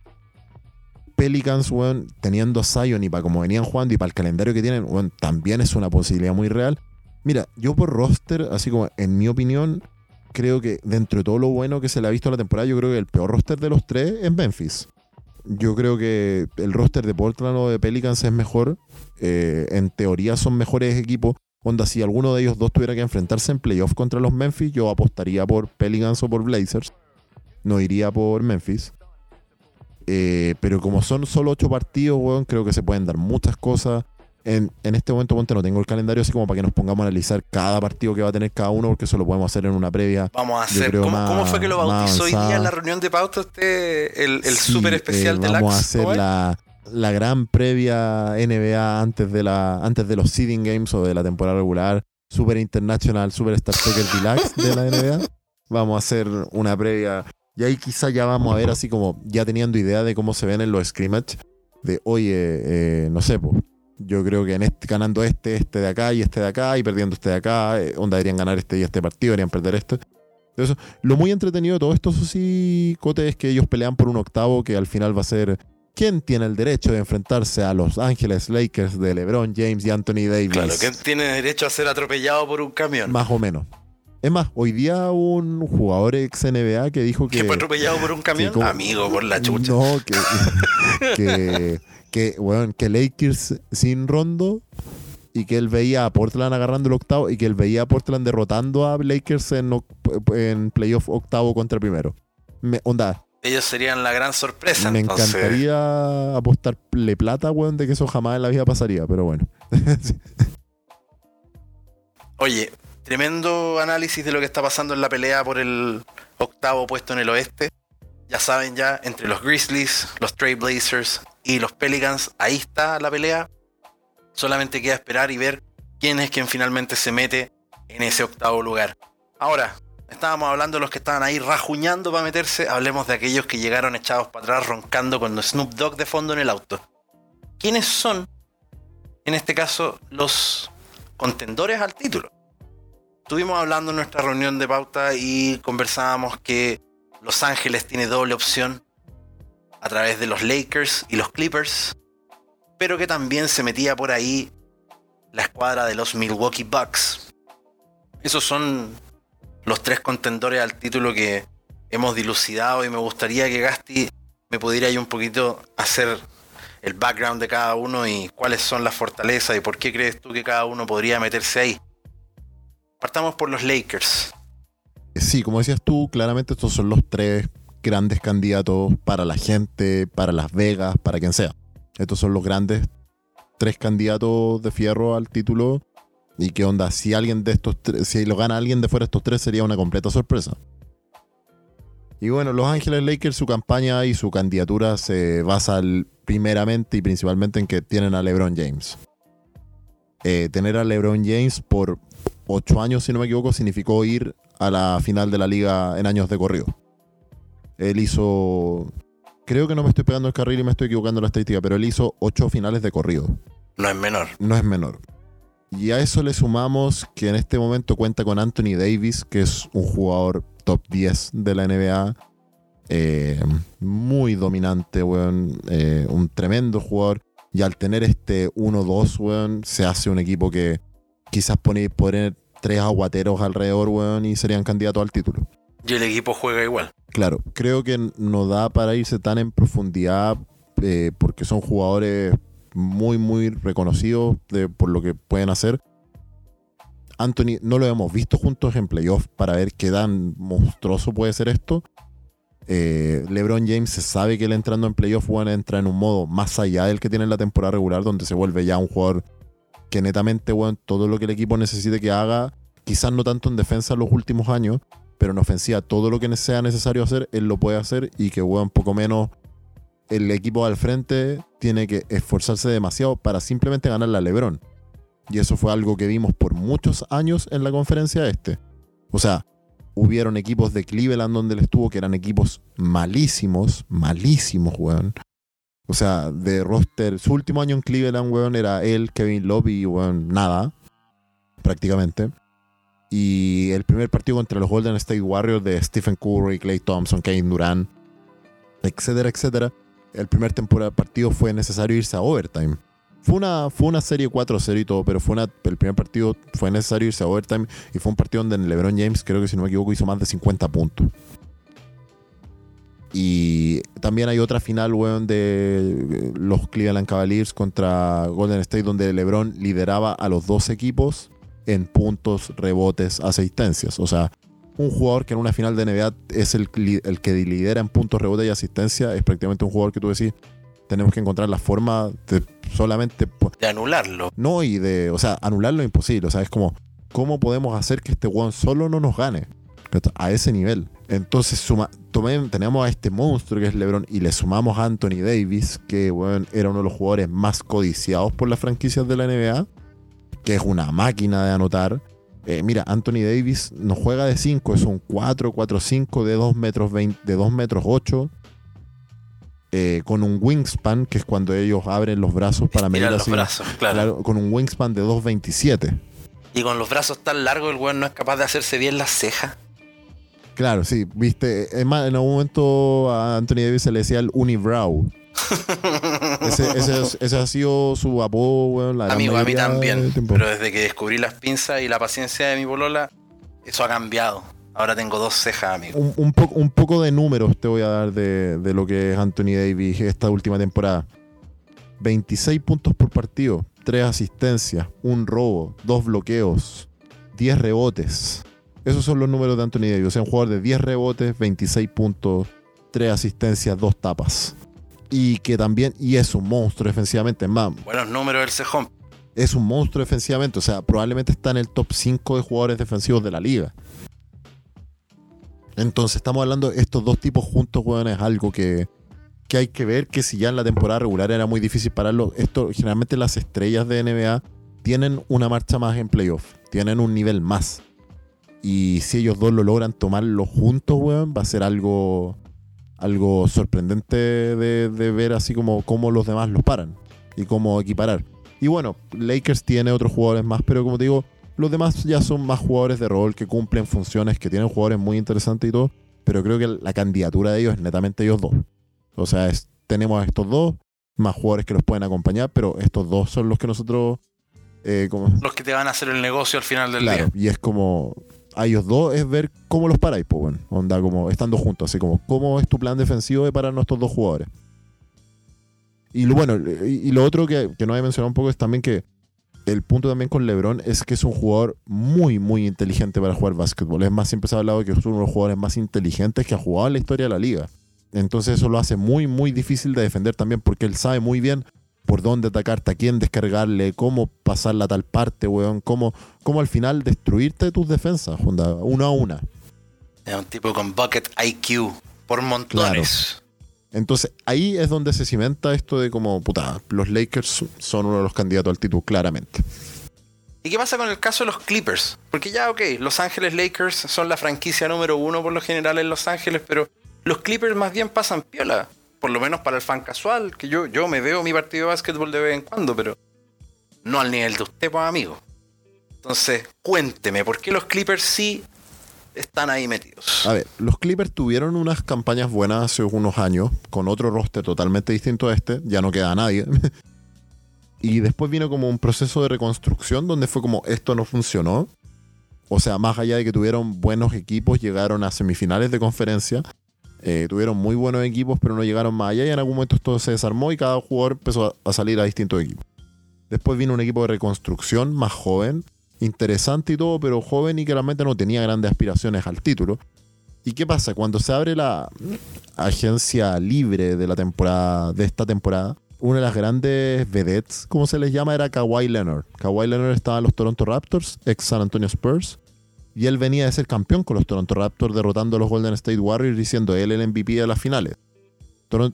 Pelicans, weón, teniendo a Zion y para como venían jugando y para el calendario que tienen, también es una posibilidad muy real. Mira, yo por roster, así como en mi opinión, creo que dentro de todo lo bueno que se le ha visto a la temporada, yo creo que el peor roster de los tres es Memphis. Yo creo que el roster de Portland o de Pelicans es mejor. Eh, en teoría son mejores equipos. Onda, si alguno de ellos dos tuviera que enfrentarse en playoff contra los Memphis, yo apostaría por Pelicans o por Blazers. No iría por Memphis. Eh, pero como son solo ocho partidos, weón, creo que se pueden dar muchas cosas. En, en este momento, ponte, no tengo el calendario así como para que nos pongamos a analizar cada partido que va a tener cada uno, porque eso lo podemos hacer en una previa. Vamos a hacer. creo, ¿Cómo, más- cómo fue que lo bautizó hoy día en la reunión de pauta usted? El, el Sí, súper especial eh, de Vamos a hacer la, la gran previa NBA antes de, la, antes de los seeding games o de la temporada regular. Super International, Super Star Soccer Deluxe de la NBA. Vamos a hacer una previa. Y ahí quizá ya vamos a ver así como ya teniendo idea de cómo se ven en los scrimmage. De, oye, eh, no sé, pues. Yo creo que en este, ganando este, este de acá y este de acá y perdiendo este de acá, eh, onda deberían ganar este y este partido, deberían perder este. Eso, lo muy entretenido de todo esto, eso sí, Cote, es que ellos pelean por un octavo que al final va a ser quién tiene el derecho de enfrentarse a Los Ángeles Lakers de LeBron James y Anthony Davis. Claro, ¿quién tiene derecho a ser atropellado por un camión? Más o menos. Es más, hoy día un jugador ex NBA que dijo que. ¿Que fue atropellado por un camión? como- Amigo, por la chucha. No, que. que, que, Lakers sin rondo y que él veía a Portland agarrando el octavo y que él veía a Portland derrotando a Lakers en playoff octavo contra primero. Me, onda, Ellos serían la gran sorpresa. me entonces. encantaría apostarle plata, weón, de que eso jamás en la vida pasaría, pero bueno. Oye, tremendo análisis de lo que está pasando en la pelea por el octavo puesto en el oeste. Ya saben ya, entre los Grizzlies, los Trailblazers y los Pelicans, ahí está la pelea. Solamente queda esperar y ver quién es quien finalmente se mete en ese octavo lugar. Ahora, estábamos hablando de los que estaban ahí rajuñando para meterse, hablemos de aquellos que llegaron echados para atrás roncando con Snoop Dogg de fondo en el auto. ¿Quiénes son, en este caso, los contendores al título? Estuvimos hablando en nuestra reunión de pauta y conversábamos que Los Ángeles tiene doble opción a través de los Lakers y los Clippers, pero que también se metía por ahí la escuadra de los Milwaukee Bucks. Esos son los tres contendores al título que hemos dilucidado y me gustaría que Gasti me pudiera ahí un poquito hacer el background de cada uno y cuáles son las fortalezas y por qué crees tú que cada uno podría meterse ahí. Partamos por los Lakers. Sí, como decías tú, claramente estos son los tres grandes candidatos para la gente, para Las Vegas, para quien sea. Estos son los grandes tres candidatos de fierro al título. Y qué onda, si alguien de estos tres, si lo gana alguien de fuera de estos tres sería una completa sorpresa. Y bueno, Los Ángeles Lakers, su campaña y su candidatura se basa primeramente y principalmente en que tienen a LeBron James. Eh, tener a LeBron James por ocho años, si no me equivoco, significó ir a la final de la liga en años de corrido. Él hizo. Creo que no me estoy pegando el carril y me estoy equivocando en la estadística, pero él hizo ocho finales de corrido. No es menor. No es menor. Y a eso le sumamos que en este momento cuenta con Anthony Davis, que es un jugador top 10 de la NBA. eh, muy dominante, weón. eh, un tremendo jugador. Y al tener este 1-2, weón, se hace un equipo que quizás pone, poner tres aguateros alrededor, weón, y serían candidatos al título. Y el equipo juega igual. Claro, creo que no da para irse tan en profundidad eh, porque son jugadores muy, muy reconocidos por lo que pueden hacer. Anthony, no lo hemos visto juntos en playoff para ver qué tan monstruoso puede ser esto. Eh, LeBron James se sabe que él entrando en playoff bueno, entra en un modo más allá del que tiene en la temporada regular, donde se vuelve ya un jugador que netamente bueno, todo lo que el equipo necesite que haga, quizás no tanto en defensa en los últimos años, pero en ofensiva todo lo que sea necesario hacer, él lo puede hacer y que, weón, poco menos el equipo al frente tiene que esforzarse demasiado para simplemente ganarle a LeBron. Y eso fue algo que vimos por muchos años en la conferencia este. O sea, hubieron equipos de Cleveland donde él estuvo que eran equipos malísimos, malísimos, weón. O sea, de roster, su último año en Cleveland, weón, era él, Kevin Love y, weón, nada, prácticamente. Y el primer partido contra los Golden State Warriors de Stephen Curry, Clay Thompson, Kevin Durant, etcétera, etcétera. El primer temporada partido fue necesario irse a overtime. Fue una, fue una serie 4-0 y todo, pero fue el primer partido fue necesario irse a overtime y fue un partido donde LeBron James, creo que si no me equivoco, hizo más de 50 puntos. Y también hay otra final, weón, de los Cleveland Cavaliers contra Golden State, donde LeBron lideraba a los dos equipos en puntos, rebotes, asistencias. O sea, un jugador que en una final de NBA es el, el que lidera en puntos, rebotes y asistencia, es prácticamente un jugador que tú decís, tenemos que encontrar la forma de solamente... De anularlo. No, y de, o sea, anularlo es imposible. O sea, es como, ¿cómo podemos hacer que este weón solo no nos gane? A ese nivel. Entonces suma, tenemos a este monstruo que es LeBron y le sumamos a Anthony Davis, que bueno, era uno de los jugadores más codiciados por las franquicias de la NBA, que es una máquina de anotar. Eh, mira, Anthony Davis no juega de 5, es un 4, 4, 5 de 2 metros 20, de 2 metros 8 eh, con un wingspan, que es cuando ellos abren los brazos para medir los brazos, claro. Con un wingspan de 2.27. Y con los brazos tan largos, el weón no es capaz de hacerse bien las cejas. Claro, sí, viste. Es más, en algún momento a Anthony Davis se le decía el Unibrow. ese, ha sido su apodo, weón. Amigo, a mí también. Pero desde que descubrí las pinzas y la paciencia de mi bolola, eso ha cambiado. Ahora tengo dos cejas, amigo. Un, un poco de números te voy a dar de, lo que es Anthony Davis esta última temporada. 26 puntos por partido, 3 asistencias, un robo, 2 bloqueos, 10 rebotes. Esos son los números de Anthony Davis. O sea, un jugador de 10 rebotes, 26 puntos, 3 asistencias, 2 tapas. Y que también, y es un monstruo defensivamente, más. Buenos números del cejón. Es un monstruo defensivamente, o sea, probablemente está en el top 5 de jugadores defensivos de la liga. Entonces estamos hablando de estos dos tipos juntos, weón, es algo que, hay que ver que si ya en la temporada regular era muy difícil pararlo, esto generalmente las estrellas de NBA tienen una marcha más en playoff, tienen un nivel más. Y si ellos dos lo logran tomarlo juntos, weón, va a ser algo, algo sorprendente de, de ver así como cómo los demás los paran y cómo equiparar. Y bueno, Lakers tiene otros jugadores más, pero como te digo, los demás ya son más jugadores de rol que cumplen funciones, que tienen jugadores muy interesantes y todo. Pero creo que la candidatura de ellos es netamente ellos dos. O sea, tenemos a estos dos, más jugadores que los pueden acompañar, pero estos dos son los que nosotros. Eh, como, los que te van a hacer el negocio al final del claro, día. Y es como. A ellos dos es ver cómo los paráis, pues, bueno, onda, como estando juntos, así como, ¿cómo es tu plan defensivo de parar a nuestros dos jugadores? Y lo bueno, y, lo otro que, que no he mencionado un poco es también que el punto también con LeBron es que es un jugador muy, muy inteligente para jugar básquetbol. Es más, siempre se ha hablado que es uno de los jugadores más inteligentes que ha jugado en la historia de la liga. Entonces eso lo hace muy, muy difícil de defender también porque él sabe muy bien por dónde atacarte, a quién descargarle, cómo pasarla a tal parte, weón, cómo, cómo al final destruirte tus defensas, una a una. Es un tipo con bucket IQ por montones. Entonces ahí es donde se cimenta esto de como, puta, los Lakers son uno de los candidatos al título, claramente. ¿Y qué pasa con el caso de los Clippers? Porque ya, ok, Los Ángeles Lakers son la franquicia número uno por lo general en Los Ángeles, pero los Clippers más bien pasan piola, por lo menos para el fan casual, que yo, yo me veo mi partido de básquetbol de vez en cuando, pero no al nivel de usted, pues amigo. Entonces, cuénteme, ¿por qué los Clippers sí están ahí metidos. A ver, los Clippers tuvieron unas campañas buenas hace unos años, con otro roster totalmente distinto a este, ya no queda nadie. y después vino como un proceso de reconstrucción donde fue como esto no funcionó. O sea, más allá de que tuvieron buenos equipos, llegaron a semifinales de conferencia. Eh, tuvieron muy buenos equipos, pero no llegaron más allá y en algún momento esto se desarmó y cada jugador empezó a salir a distintos equipos. Después vino un equipo de reconstrucción más joven, interesante y todo, pero joven y que realmente no tenía grandes aspiraciones al título. ¿Y qué pasa? Cuando se abre la agencia libre de la temporada, de esta temporada, una de las grandes vedettes, como se les llama, era Kawhi Leonard. Kawhi Leonard estaba en los Toronto Raptors, ex San Antonio Spurs, y él venía de ser campeón con los Toronto Raptors, derrotando a los Golden State Warriors, diciendo él el MVP de las finales.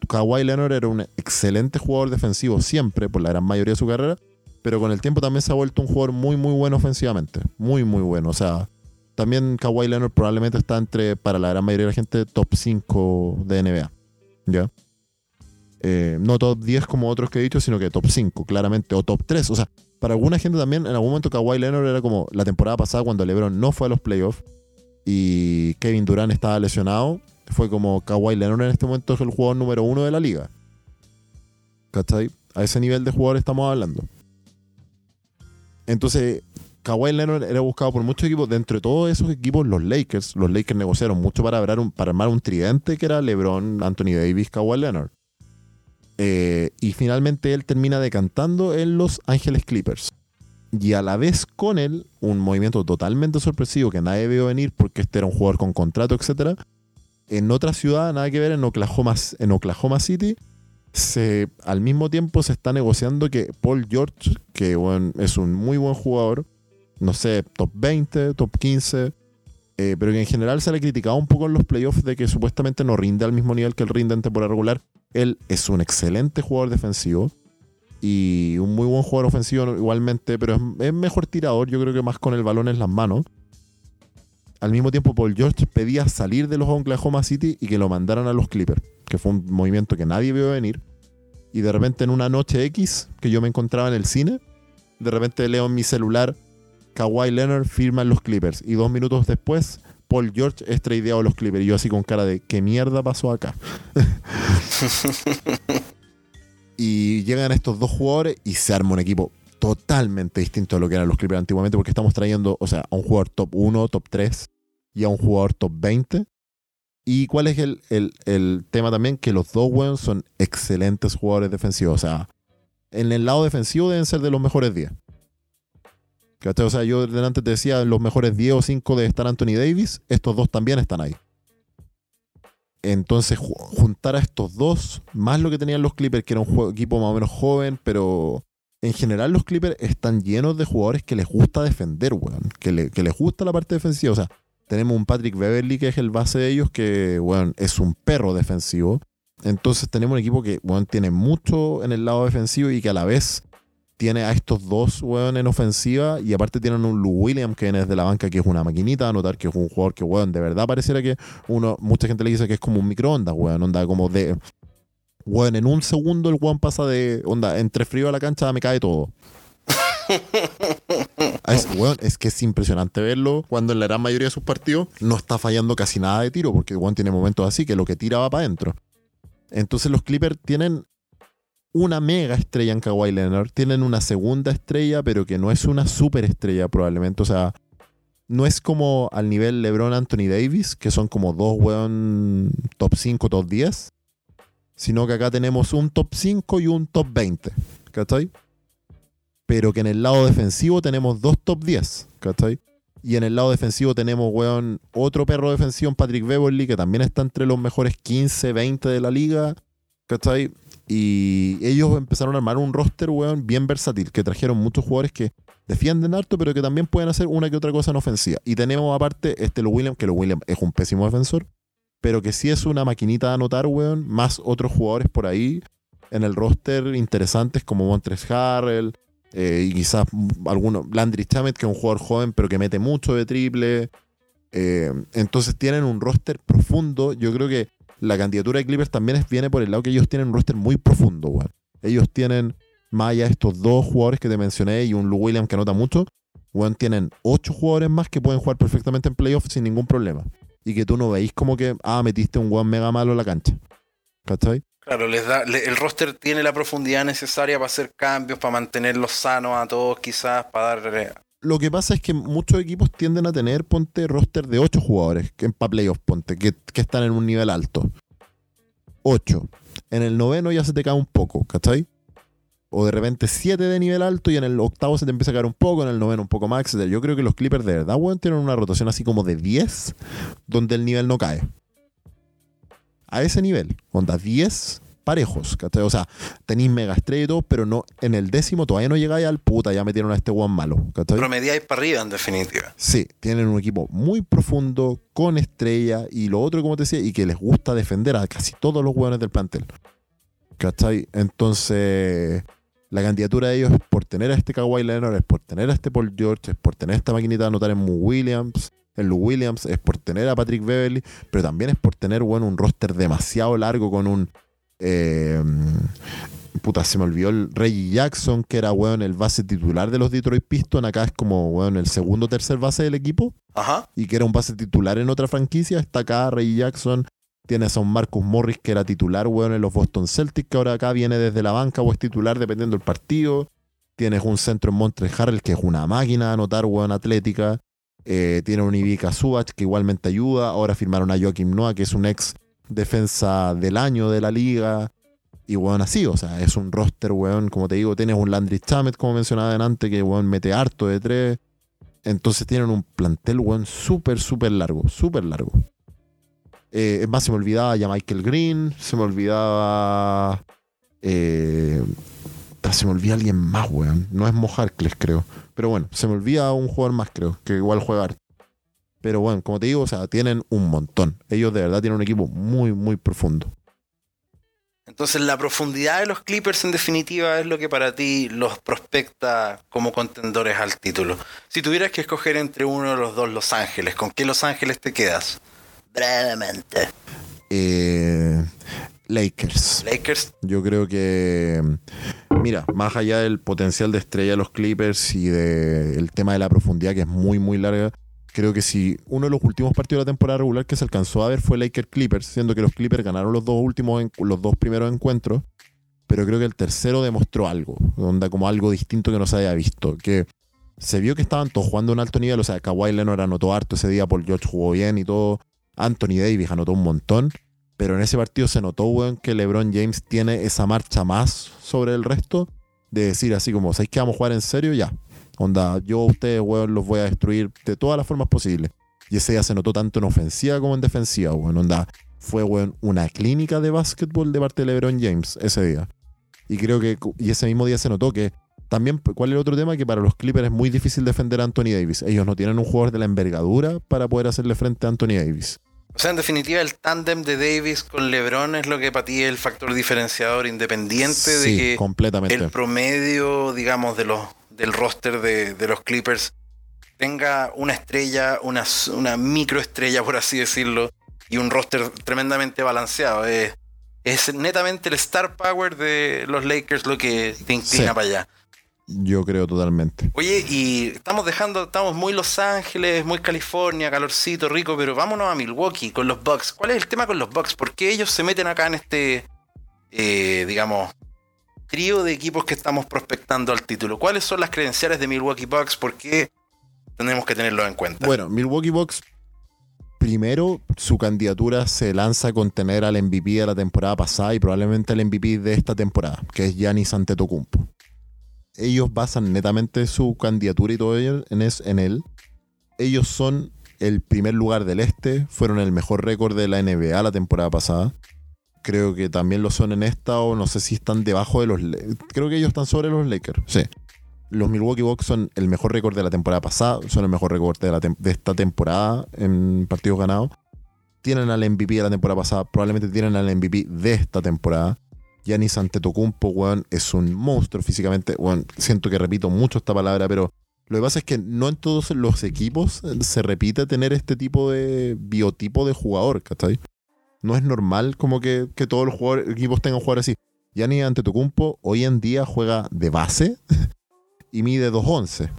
Kawhi Leonard era un excelente jugador defensivo siempre, por la gran mayoría de su carrera, pero con el tiempo también se ha vuelto un jugador muy, muy bueno ofensivamente. Muy, muy bueno. O sea, también Kawhi Leonard probablemente está entre, para la gran mayoría de la gente, top 5 de NBA. ¿Ya? Eh, no top 10 como otros que he dicho, sino que top 5, claramente, o top 3. O sea, para alguna gente también, en algún momento Kawhi Leonard era como la temporada pasada cuando LeBron no fue a los playoffs y Kevin Durant estaba lesionado. Fue como Kawhi Leonard en este momento es el jugador número uno de la liga. ¿Cachai? A ese nivel de jugador estamos hablando. Entonces, Kawhi Leonard era buscado por muchos equipos. Dentro de todos esos equipos, los Lakers, los Lakers negociaron mucho para, para armar un tridente que era LeBron, Anthony Davis, Kawhi Leonard. Eh, y finalmente él termina decantando en Los Ángeles Clippers. y a la vez con él, un movimiento totalmente sorpresivo que nadie vio venir porque este era un jugador con contrato, etcétera. En otra ciudad, nada que ver, en Oklahoma, en Oklahoma City, se, al mismo tiempo se está negociando que Paul George, que bueno, es un muy buen jugador, no sé, top 20, top 15, eh, pero que en general se le criticaba un poco en los playoffs de que supuestamente no rinde al mismo nivel que el rinde en temporada regular. Él es un excelente jugador defensivo y un muy buen jugador ofensivo igualmente, pero es, mejor tirador, yo creo que más con el balón en las manos. Al mismo tiempo, Paul George pedía salir de los Oklahoma City y que lo mandaran a los Clippers, que fue un movimiento que nadie vio venir. Y de repente en una noche X, que yo me encontraba en el cine, de repente leo en mi celular Kawhi Leonard firma en los Clippers. Y dos minutos después, Paul George es tradeado a los Clippers. Y yo así con cara de, ¿qué mierda pasó acá? y llegan estos dos jugadores y se arma un equipo totalmente distinto a lo que eran los Clippers antiguamente, porque estamos trayendo, o sea, a un jugador top 1, top 3 y a un jugador top 20. ¿Y cuál es el, el tema también? Que los dos weones son excelentes jugadores defensivos. O sea, en el lado defensivo deben ser de los mejores 10. O sea, yo delante te decía los mejores 10 o 5 de estar Anthony Davis, estos dos también están ahí. Entonces, juntar a estos dos, más lo que tenían los Clippers, que era un equipo más o menos joven, pero en general los Clippers están llenos de jugadores que les gusta defender, weón. Que, les gusta la parte defensiva. O sea, tenemos un Patrick Beverly, que es el base de ellos, que, weón, es un perro defensivo. Entonces tenemos un equipo que, weón, tiene mucho en el lado defensivo y que a la vez tiene a estos dos, weón, en ofensiva. Y aparte tienen un Lou Williams que viene desde la banca, que es una maquinita. A notar que es un jugador que, weón, de verdad pareciera que uno, mucha gente le dice que es como un microondas, weón. Onda como de. Weón, en un segundo el weón pasa de. Onda, entre frío a la cancha me cae todo. Es, es que es impresionante verlo cuando en la gran mayoría de sus partidos no está fallando casi nada de tiro, porque Juan tiene momentos así que lo que tira va para adentro. Entonces los Clippers tienen una mega estrella en Kawhi Leonard, tienen una segunda estrella, pero que no es una super estrella probablemente. O sea, no es como al nivel LeBron Anthony Davis, que son como dos weón top 5, top 10, sino que acá tenemos un top 5 y un top 20, ¿cachai? Pero que en el lado defensivo tenemos dos top 10, ¿cachai? Y en el lado defensivo tenemos, weón, otro perro defensivo en Patrick Beverly, que también está entre los mejores 15, 20 de la liga, ¿cachai? Y ellos empezaron a armar un roster, weón, bien versátil, que trajeron muchos jugadores que defienden harto, pero que también pueden hacer una que otra cosa en ofensiva. Y tenemos aparte este Lo Williams, que Lo Williams es un pésimo defensor, pero que sí es una maquinita de anotar, weón, más otros jugadores por ahí en el roster interesantes como Montres Harrell, eh, y quizás algunos, Landry Chamet, que es un jugador joven, pero que mete mucho de triple. Eh, entonces tienen un roster profundo. Yo creo que la candidatura de Clippers también viene por el lado que ellos tienen un roster muy profundo, weón. Ellos tienen, más allá de estos dos jugadores que te mencioné y un Lou Williams que anota mucho, weón, tienen ocho jugadores más que pueden jugar perfectamente en playoffs sin ningún problema. Y que tú no veis como que, ah, metiste un weón mega malo en la cancha. ¿Cachai? Claro, les da, el roster tiene la profundidad necesaria para hacer cambios, para mantenerlos sanos a todos, quizás, para darle lo que pasa es que muchos equipos tienden a tener, ponte, roster de 8 jugadores que para playoffs, ponte, que, están en un nivel alto. 8. En el noveno ya se te cae un poco, ¿cachai? O de repente 7 de nivel alto y en el octavo se te empieza a caer un poco, en el noveno un poco más, etc. Yo creo que los Clippers de verdad, weón, tienen una rotación así como de 10, donde el nivel no cae. A ese nivel, onda 10 parejos, ¿cachai? O sea, tenéis mega estrella y todo, pero no, en el décimo todavía no llegáis al puta, ya metieron a este one malo, ¿cachai? Promediáis para arriba, en definitiva. Sí, tienen un equipo muy profundo, con estrella, y lo otro, como te decía, y que les gusta defender a casi todos los hueones del plantel. ¿Cachai? Entonces, la candidatura de ellos es por tener a este Kawhi Leonard, es por tener a este Paul George, es por tener esta maquinita de anotar en Mu Williams, en Lou Williams, es por tener a Patrick Beverly, pero también es por tener, bueno, un roster demasiado largo con un eh, puta, se me olvidó el Reggie Jackson, que era, weón, el base titular de los Detroit Pistons. Acá es como, weón, el segundo o tercer base del equipo. Ajá. Y que era un base titular en otra franquicia. Está acá Reggie Jackson. Tienes a un Marcus Morris que era titular, weón, en los Boston Celtics, que ahora acá viene desde la banca o es titular dependiendo del partido. Tienes un centro en Montre Harrell que es una máquina de anotar, weón, atlética. Eh, tiene un Ivica Subach que igualmente ayuda. Ahora firmaron a Joaquim Noah, que es un ex defensa del año de la liga. Y weón, así, o sea, es un roster, weón, como te digo, tienes un Landry Chamet, como mencionaba adelante, que weón mete harto de tres. Entonces tienen un plantel, weón, súper, súper largo, súper largo. Eh, es más, se me olvidaba ya Michael Green, se me olvidaba. eh, se me olvida alguien más, weón. No es Mojarcles, creo. Pero bueno, se me olvida un jugador más, creo, que igual juega harto. Pero bueno, como te digo, o sea, tienen un montón. Ellos de verdad tienen un equipo muy, muy profundo. Entonces la profundidad de los Clippers en definitiva es lo que para ti los prospecta como contendores al título. Si tuvieras que escoger entre uno de los dos Los Ángeles, ¿con qué Los Ángeles te quedas? Brevemente. Eh, Lakers. Lakers, Yo creo que, mira, más allá del potencial de estrella de los Clippers y del tema de la profundidad que es muy, muy larga, creo que si uno de los últimos partidos de la temporada regular que se alcanzó a ver fue Lakers Clippers, siendo que los Clippers ganaron los dos últimos, los dos primeros encuentros, pero creo que el tercero demostró algo, onda como algo distinto que no se había visto, que se vio que estaban todos jugando a un alto nivel, o sea, Kawhi Leonard anotó harto ese día, Paul George jugó bien y todo, Anthony Davis anotó un montón, pero en ese partido se notó, que LeBron James tiene esa marcha más sobre el resto de decir así como, ¿sabéis que vamos a jugar en serio? Ya. Onda, yo a ustedes, weón, los voy a destruir de todas las formas posibles. Y ese día se notó tanto en ofensiva como en defensiva, weón. Onda, fue, weón, una clínica de básquetbol de parte de LeBron James ese día. Y creo que, y ese mismo día se notó que también, ¿cuál es el otro tema? Que para los Clippers es muy difícil defender a Anthony Davis. Ellos no tienen un jugador de la envergadura para poder hacerle frente a Anthony Davis. o sea, en definitiva el tándem de Davis con LeBron es lo que para ti es el factor diferenciador independiente de Sí, que completamente. el promedio, digamos, de los del roster de, de los Clippers tenga una estrella, una, una microestrella, por así decirlo, y un roster tremendamente balanceado. Es, es netamente el star power de los Lakers lo que te inclina Sí. para allá. Yo creo totalmente. Oye, y estamos dejando, estamos muy Los Ángeles, muy California, calorcito, rico, pero vámonos a Milwaukee con los Bucks. ¿Cuál es el tema con los Bucks? ¿Por qué ellos se meten acá en este, eh, digamos, trío de equipos que estamos prospectando al título? ¿Cuáles son las credenciales de Milwaukee Bucks? ¿Por qué tenemos que tenerlo en cuenta? Bueno, Milwaukee Bucks, primero, su candidatura se lanza con tener al MVP de la temporada pasada y probablemente al MVP de esta temporada, que es Giannis Antetokounmpo. Ellos basan netamente su candidatura y todo en, en él. Ellos son el primer lugar del este, fueron el mejor récord de la NBA la temporada pasada. Creo que también lo son en esta, o no sé si están debajo de los. Creo que ellos están sobre los Lakers, sí. Los Milwaukee Bucks son el mejor récord de la temporada pasada, son el mejor récord de, de esta temporada en partidos ganados. Tienen al MVP de la temporada pasada, probablemente tienen al MVP de esta temporada. Giannis Antetokounmpo, weón, es un monstruo físicamente. Weón, siento que repito mucho esta palabra, pero lo que pasa es que no en todos los equipos se repite tener este tipo de biotipo de jugador, ¿cachai? No es normal como que, que todos los jugadores- equipos tengan jugadores así. Giannis Antetokounmpo hoy en día juega de base y mide 2'11.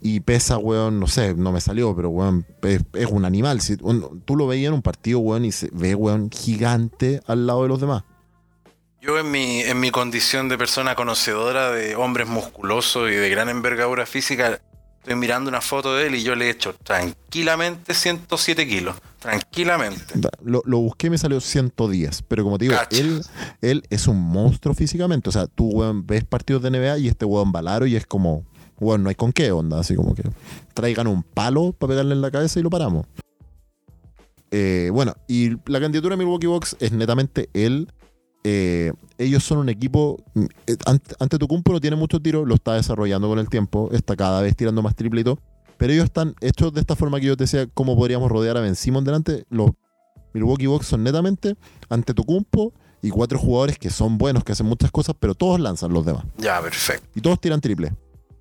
Y pesa, weón, no sé, no me salió, pero weón, es, un animal. Si, tú lo veías en un partido, weón, y se ve, weón, gigante al lado de los demás. Yo en mi, en mi condición de persona conocedora de hombres musculosos y de gran envergadura física, estoy mirando una foto de él y yo le he hecho tranquilamente 107 kilos. Tranquilamente. Lo, lo busqué y me salió 110. Pero como te digo, Cacha. él, él es un monstruo físicamente. O sea, tú, weón, ves partidos de NBA y este weón balaro y es como, weón, no hay con qué onda. Así como que traigan un palo para pegarle en la cabeza y lo paramos. Eh, bueno, y la candidatura de Milwaukee Bucks es netamente él. Eh, ellos son un equipo. eh, ante, ante tu no tiene mucho tiro, lo está desarrollando con el tiempo, está cada vez tirando más todo. Pero ellos están hechos de esta forma que yo te decía, cómo podríamos rodear a Ben Simmons delante. Los Milwaukee Bucks son netamente ante Tocumpo y cuatro jugadores que son buenos, que hacen muchas cosas, pero todos lanzan los demás. Ya, perfecto. Y todos tiran triple.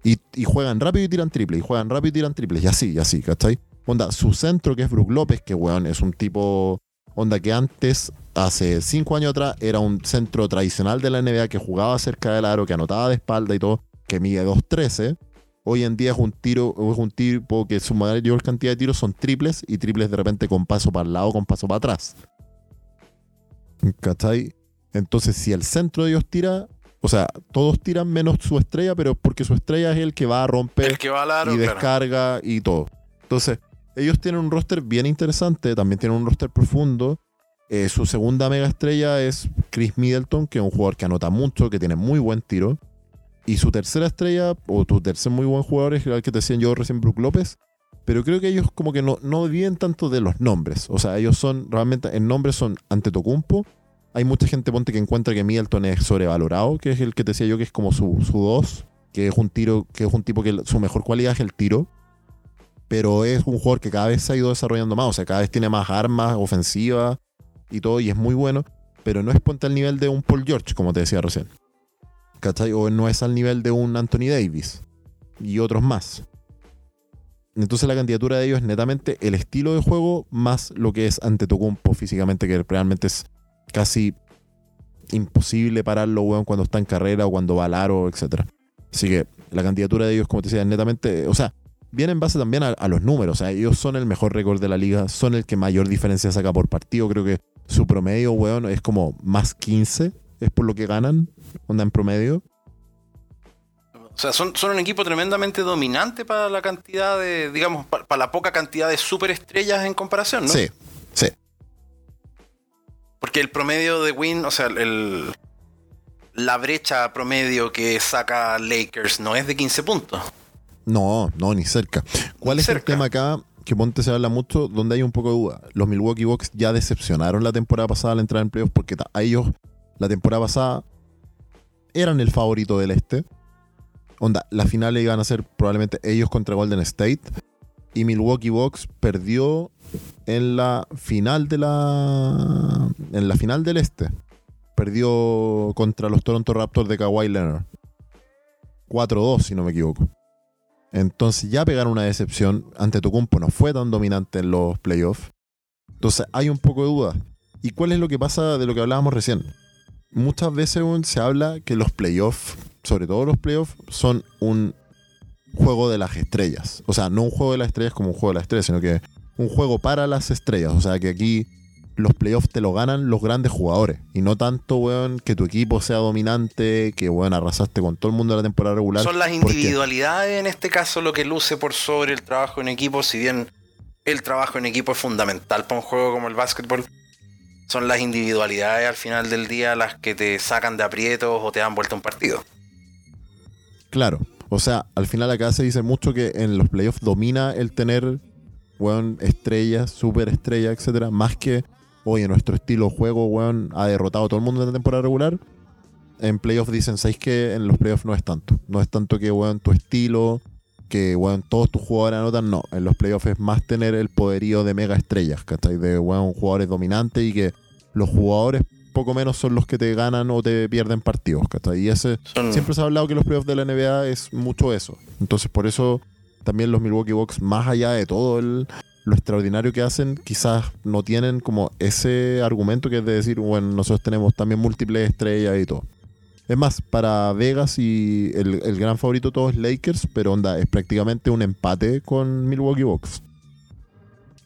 Y, y juegan rápido y tiran triple. Y juegan rápido y tiran triple. Y así, y así, ¿cachai? Onda, su centro, que es Brook López, que weón, es un tipo. Onda que antes, hace cinco años atrás, era un centro tradicional de la NBA que jugaba cerca del aro, que anotaba de espalda y todo, que mide 2'13. Hoy en día es un tiro, es un tipo que su mayor cantidad de tiros son triples y triples de repente con paso para el lado, con paso para atrás. ¿Cachai? Entonces, si el centro de ellos tira, o sea, todos tiran menos su estrella, pero porque su estrella es el que va a romper El que va al aro, y claro. descarga y todo. Entonces, ellos tienen un roster bien interesante, también tienen un roster profundo. Eh, su segunda mega estrella es Chris Middleton, que es un jugador que anota mucho, que tiene muy buen tiro. Y su tercera estrella, o tu tercer muy buen jugador, es el que te decían yo recién, Brook López. Pero creo que ellos como que no, no viven tanto de los nombres. O sea, ellos son, realmente, en nombres son Antetokounmpo. Hay mucha gente, ponte, que encuentra que Middleton es sobrevalorado, que es el que te decía yo que es como su, su dos, que es un tiro, que es un tipo que su mejor cualidad es el tiro. Pero es un jugador que cada vez se ha ido desarrollando más. O sea, cada vez tiene más armas ofensivas y todo, y es muy bueno. Pero no es ponte al nivel de un Paul George, como te decía recién. ¿Cachai? O no es al nivel de un Anthony Davis y otros más. Entonces la candidatura de ellos es netamente el estilo de juego más lo que es ante Tocumpo físicamente, que realmente es casi imposible pararlo, weón, cuando está en carrera o cuando va al aro, etc. Así que la candidatura de ellos, como te decía, es netamente, o sea, viene en base también a, a los números. O sea, ellos son el mejor récord de la liga, son el que mayor diferencia saca por partido. Creo que su promedio, weón, es como más 15, es por lo que ganan, onda en promedio. O sea, son, son un equipo tremendamente dominante para la cantidad de, digamos, para, para la poca cantidad de superestrellas en comparación, ¿no? Sí, sí. Porque el promedio de win, o sea, el, la brecha promedio que saca Lakers no es de 15 puntos. No, no, ni cerca. ¿Cuál Ni es el tema acá? Que Ponte se habla mucho, donde hay un poco de duda. Los Milwaukee Bucks ya decepcionaron la temporada pasada al entrar en playoffs porque a ellos la temporada pasada eran el favorito del este. Onda, la final iban a ser probablemente ellos contra Golden State. Y Milwaukee Bucks perdió en la final de la. En la final del este. Perdió contra los Toronto Raptors de Kawhi Leonard. 4-2, si no me equivoco. Entonces ya pegaron una decepción. Ante Tocumpo no fue tan dominante en los playoffs. Entonces hay un poco de duda. ¿Y cuál es lo que pasa de lo que hablábamos recién? Muchas veces se habla que los playoffs, sobre todo los playoffs, son un juego de las estrellas. O sea, no un juego de las estrellas como un juego de las estrellas, sino que un juego para las estrellas. O sea, que aquí los playoffs te lo ganan los grandes jugadores. Y no tanto, weón, que tu equipo sea dominante, que, weón, arrasaste con todo el mundo de la temporada regular. Son las individualidades en este caso lo que luce por sobre el trabajo en equipo, si bien el trabajo en equipo es fundamental para un juego como el básquetbol. Son las individualidades al final del día las que te sacan de aprietos o te dan vuelta un partido. Claro. O sea, al final acá se dice mucho que en los playoffs domina el tener, weón, estrellas, superestrellas, etcétera, más que, oye, nuestro estilo de juego, weón, ha derrotado a todo el mundo en la temporada regular. En playoffs dicen, ¿sabéis que en los playoffs no es tanto? No es tanto que, weón, tu estilo, que, weón, todos tus jugadores anotan, no. En los playoffs es más tener el poderío de mega estrellas, ¿cachai? De, weón, jugadores dominantes y que los jugadores poco menos son los que te ganan o te pierden partidos, ¿cachai? Y ese, Son- siempre se ha hablado que los playoffs de la NBA es mucho eso. Entonces, por eso también los Milwaukee Bucks, más allá de todo el- lo extraordinario que hacen, quizás no tienen como ese argumento que es de decir, bueno, nosotros tenemos también múltiples estrellas y todo. Es más, para Vegas y el, el gran favorito de todos es Lakers, pero onda, es prácticamente un empate con Milwaukee Bucks.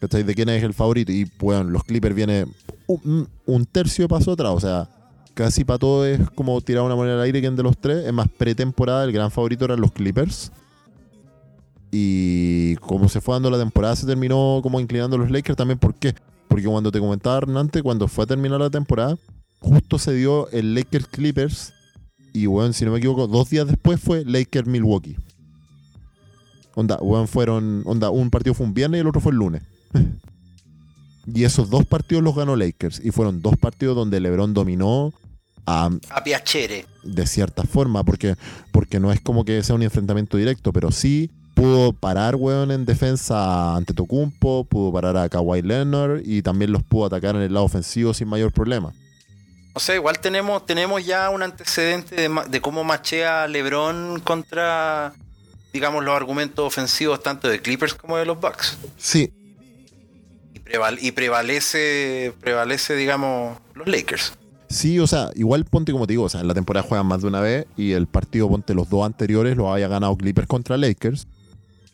¿Cachai? De quién es el favorito. Y bueno, los Clippers viene un, tercio de paso atrás. O sea, casi para todo es como tirar una moneda al aire quien de los tres. Es más, pretemporada, el gran favorito eran los Clippers. Y como se fue dando la temporada, se terminó como inclinando los Lakers también. ¿Por qué? Porque cuando te comentaba Hernante, cuando fue a terminar la temporada, justo se dio el Lakers Clippers. Y bueno, si no me equivoco, dos días después fue Lakers Milwaukee. Onda, weón, fueron. Onda, un partido fue un viernes y el otro fue el lunes. y esos dos partidos los ganó Lakers. Y fueron dos partidos donde LeBron dominó a, A Piacere. de cierta forma, porque, porque no es como que sea un enfrentamiento directo, pero sí pudo parar, weón, en defensa ante Tocumpo, pudo parar a Kawhi Leonard y también los pudo atacar en el lado ofensivo sin mayor problema. O sea, igual tenemos, tenemos ya un antecedente de, cómo machea LeBron contra, digamos, los argumentos ofensivos tanto de Clippers como de los Bucks. Sí, Y, preval- y prevalece, prevalece, digamos, los Lakers. Sí, o sea, igual ponte como te digo, o sea, en la temporada juegan más de una vez y el partido, ponte los dos anteriores, lo había ganado Clippers contra Lakers.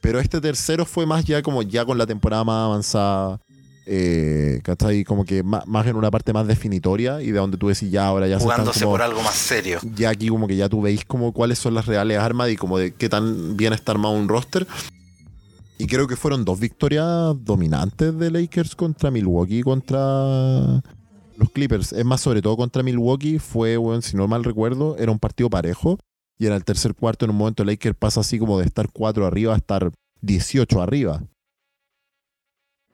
Pero este tercero fue más ya como ya con la temporada más avanzada, eh, ¿cachai? Como que más, más en una parte más definitoria y de donde tú decís ya ahora ya se jugándose están como, por algo más serio. ya aquí como que ya tú veis como cuáles son las reales armas y como de qué tan bien está armado un roster. Y creo que fueron dos victorias dominantes de Lakers contra Milwaukee, contra los Clippers. Es más, sobre todo contra Milwaukee, fue, bueno, si no mal recuerdo, era un partido parejo. Y en el tercer cuarto, en un momento, Lakers pasa así como de estar 4 arriba a estar 18 arriba.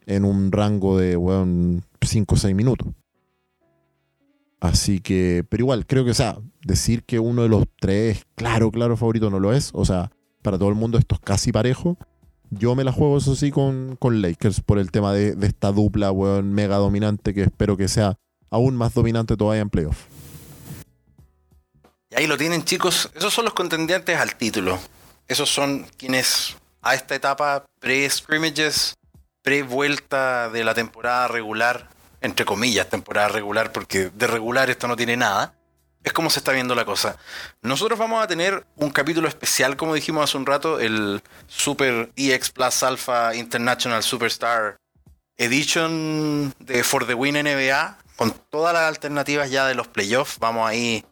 En un rango de, bueno, 5 o 6 minutos. Así que, pero igual, creo que, o sea, decir que uno de los tres, claro, claro, favorito no lo es. O sea, para todo el mundo esto es casi parejo. Yo me la juego, eso sí, con, con Lakers por el tema de, de esta dupla, weón, mega dominante que espero que sea aún más dominante todavía en playoff. Y ahí lo tienen, chicos. Esos son los contendientes al título. Esos son quienes a esta etapa pre-scrimmages, pre-vuelta de la temporada regular, entre comillas, temporada regular, porque de regular esto no tiene nada. Es como se está viendo la cosa. Nosotros vamos a tener un capítulo especial, como dijimos hace un rato, el Super EX Plus Alpha International Superstar Edition de For the Win NBA, con todas las alternativas ya de los playoffs. Vamos ahí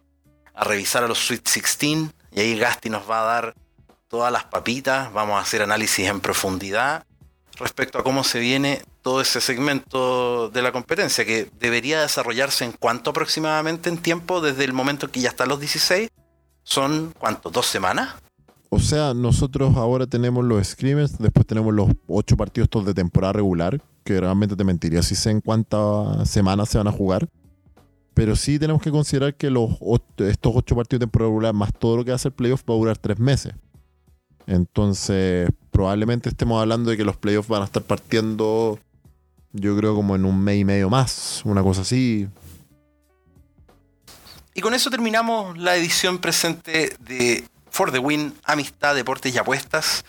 a revisar a los Sweet 16 y ahí Gasti nos va a dar todas las papitas. Vamos a hacer análisis en profundidad respecto a cómo se viene todo ese segmento de la competencia, que debería desarrollarse en cuánto aproximadamente en tiempo desde el momento que ya están los 16. ¿Son cuánto? ¿Dos semanas? O sea, nosotros ahora tenemos los scrimmers, después tenemos los ocho partidos de temporada regular, que realmente te mentiría si sé en cuántas semanas se van a jugar. Pero sí tenemos que considerar que los estos ocho partidos de temporada regular, más todo lo que hace el playoff, va a durar tres meses. Entonces, probablemente estemos hablando de que los playoffs van a estar partiendo, yo creo, como en un mes y medio más, una cosa así. Y con eso terminamos la edición presente de For the Win, Amistad, Deportes y Apuestas.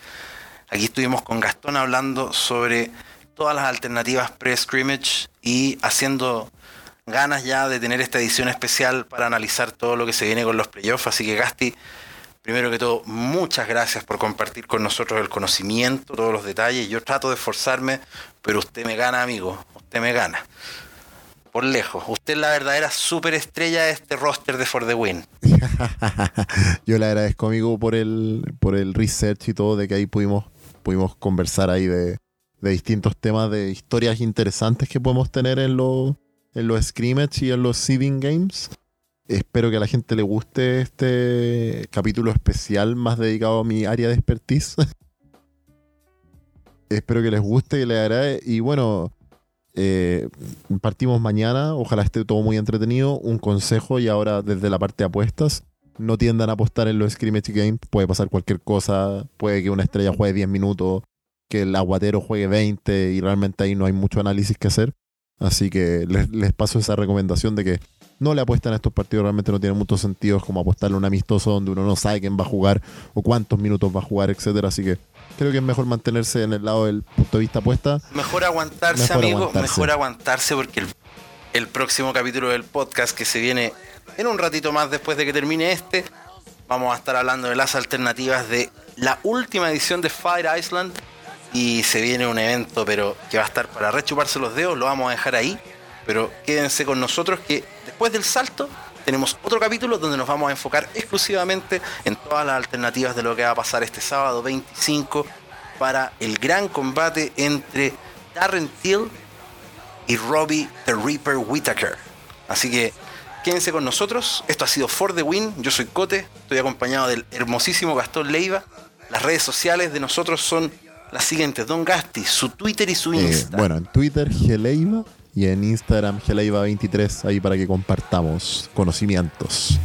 Aquí estuvimos con Gastón hablando sobre todas las alternativas pre-scrimmage y haciendo ganas ya de tener esta edición especial para analizar todo lo que se viene con los playoffs. Así que Gasti, primero que todo, muchas gracias por compartir con nosotros el conocimiento, todos los detalles. Yo trato de esforzarme, pero usted me gana, amigo. Usted me gana. Por lejos. Usted es la verdadera superestrella de este roster de For the Win. Yo le agradezco, amigo, por el, por el research y todo, de que ahí pudimos, pudimos conversar ahí de, de distintos temas, de historias interesantes que podemos tener en los, en los scrimmage y en los seeding games. Espero que a la gente le guste este capítulo especial más dedicado a mi área de expertise. Espero que les guste y les agrade. Y bueno, eh, partimos mañana. Ojalá esté todo muy entretenido. Un consejo y ahora desde la parte de apuestas. No tiendan a apostar en los scrimmage games. Puede pasar cualquier cosa. Puede que una estrella juegue 10 minutos. Que el aguatero juegue 20. Y realmente ahí no hay mucho análisis que hacer. Así que les paso esa recomendación de que no le apuestan a estos partidos, realmente no tiene mucho sentido. Es como apostarle a un amistoso donde uno no sabe quién va a jugar o cuántos minutos va a jugar, etcétera. Así que creo que es mejor mantenerse en el lado del punto de vista apuesta. Mejor aguantarse, Mejor amigo. aguantarse. Mejor aguantarse porque el, el próximo capítulo del podcast que se viene en un ratito más después de que termine este, vamos a estar hablando de las alternativas de la última edición de Fire Island. Y se viene un evento, pero que va a estar para rechuparse los dedos, lo vamos a dejar ahí. Pero quédense con nosotros que después del salto tenemos otro capítulo donde nos vamos a enfocar exclusivamente en todas las alternativas de lo que va a pasar este sábado 25 para el gran combate entre Darren Till y Robbie the Reaper Whittaker. Así que quédense con nosotros. Esto ha sido For the Win. Yo soy Cote. Estoy acompañado del hermosísimo Gastón Leiva. Las redes sociales de nosotros son las siguientes. Don Gasti, su Twitter y su Eh, Insta. bueno, en Twitter, Geleiva. Y en Instagram, Geleiva23. Ahí para que compartamos conocimientos.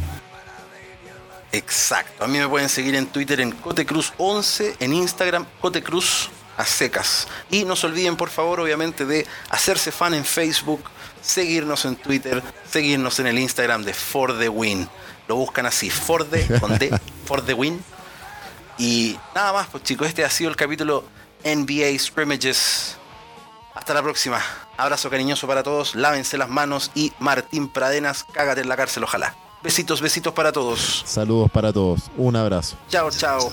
Exacto. A mí me pueden seguir en Twitter en Cotecruz11, en Instagram Cotecruz a secas. Y no se olviden, por favor, obviamente, de hacerse fan en Facebook, seguirnos en Twitter, seguirnos en el Instagram de For the Win. Lo buscan así, For the, con D, For the Win. Y nada más, pues chicos, este ha sido el capítulo NBA Scrimmages. Hasta la próxima. Abrazo cariñoso para todos, lávense las manos y Martín Pradenas, cágate en la cárcel, ojalá. Besitos, besitos para todos. Saludos para todos. Un abrazo. Chao, chao.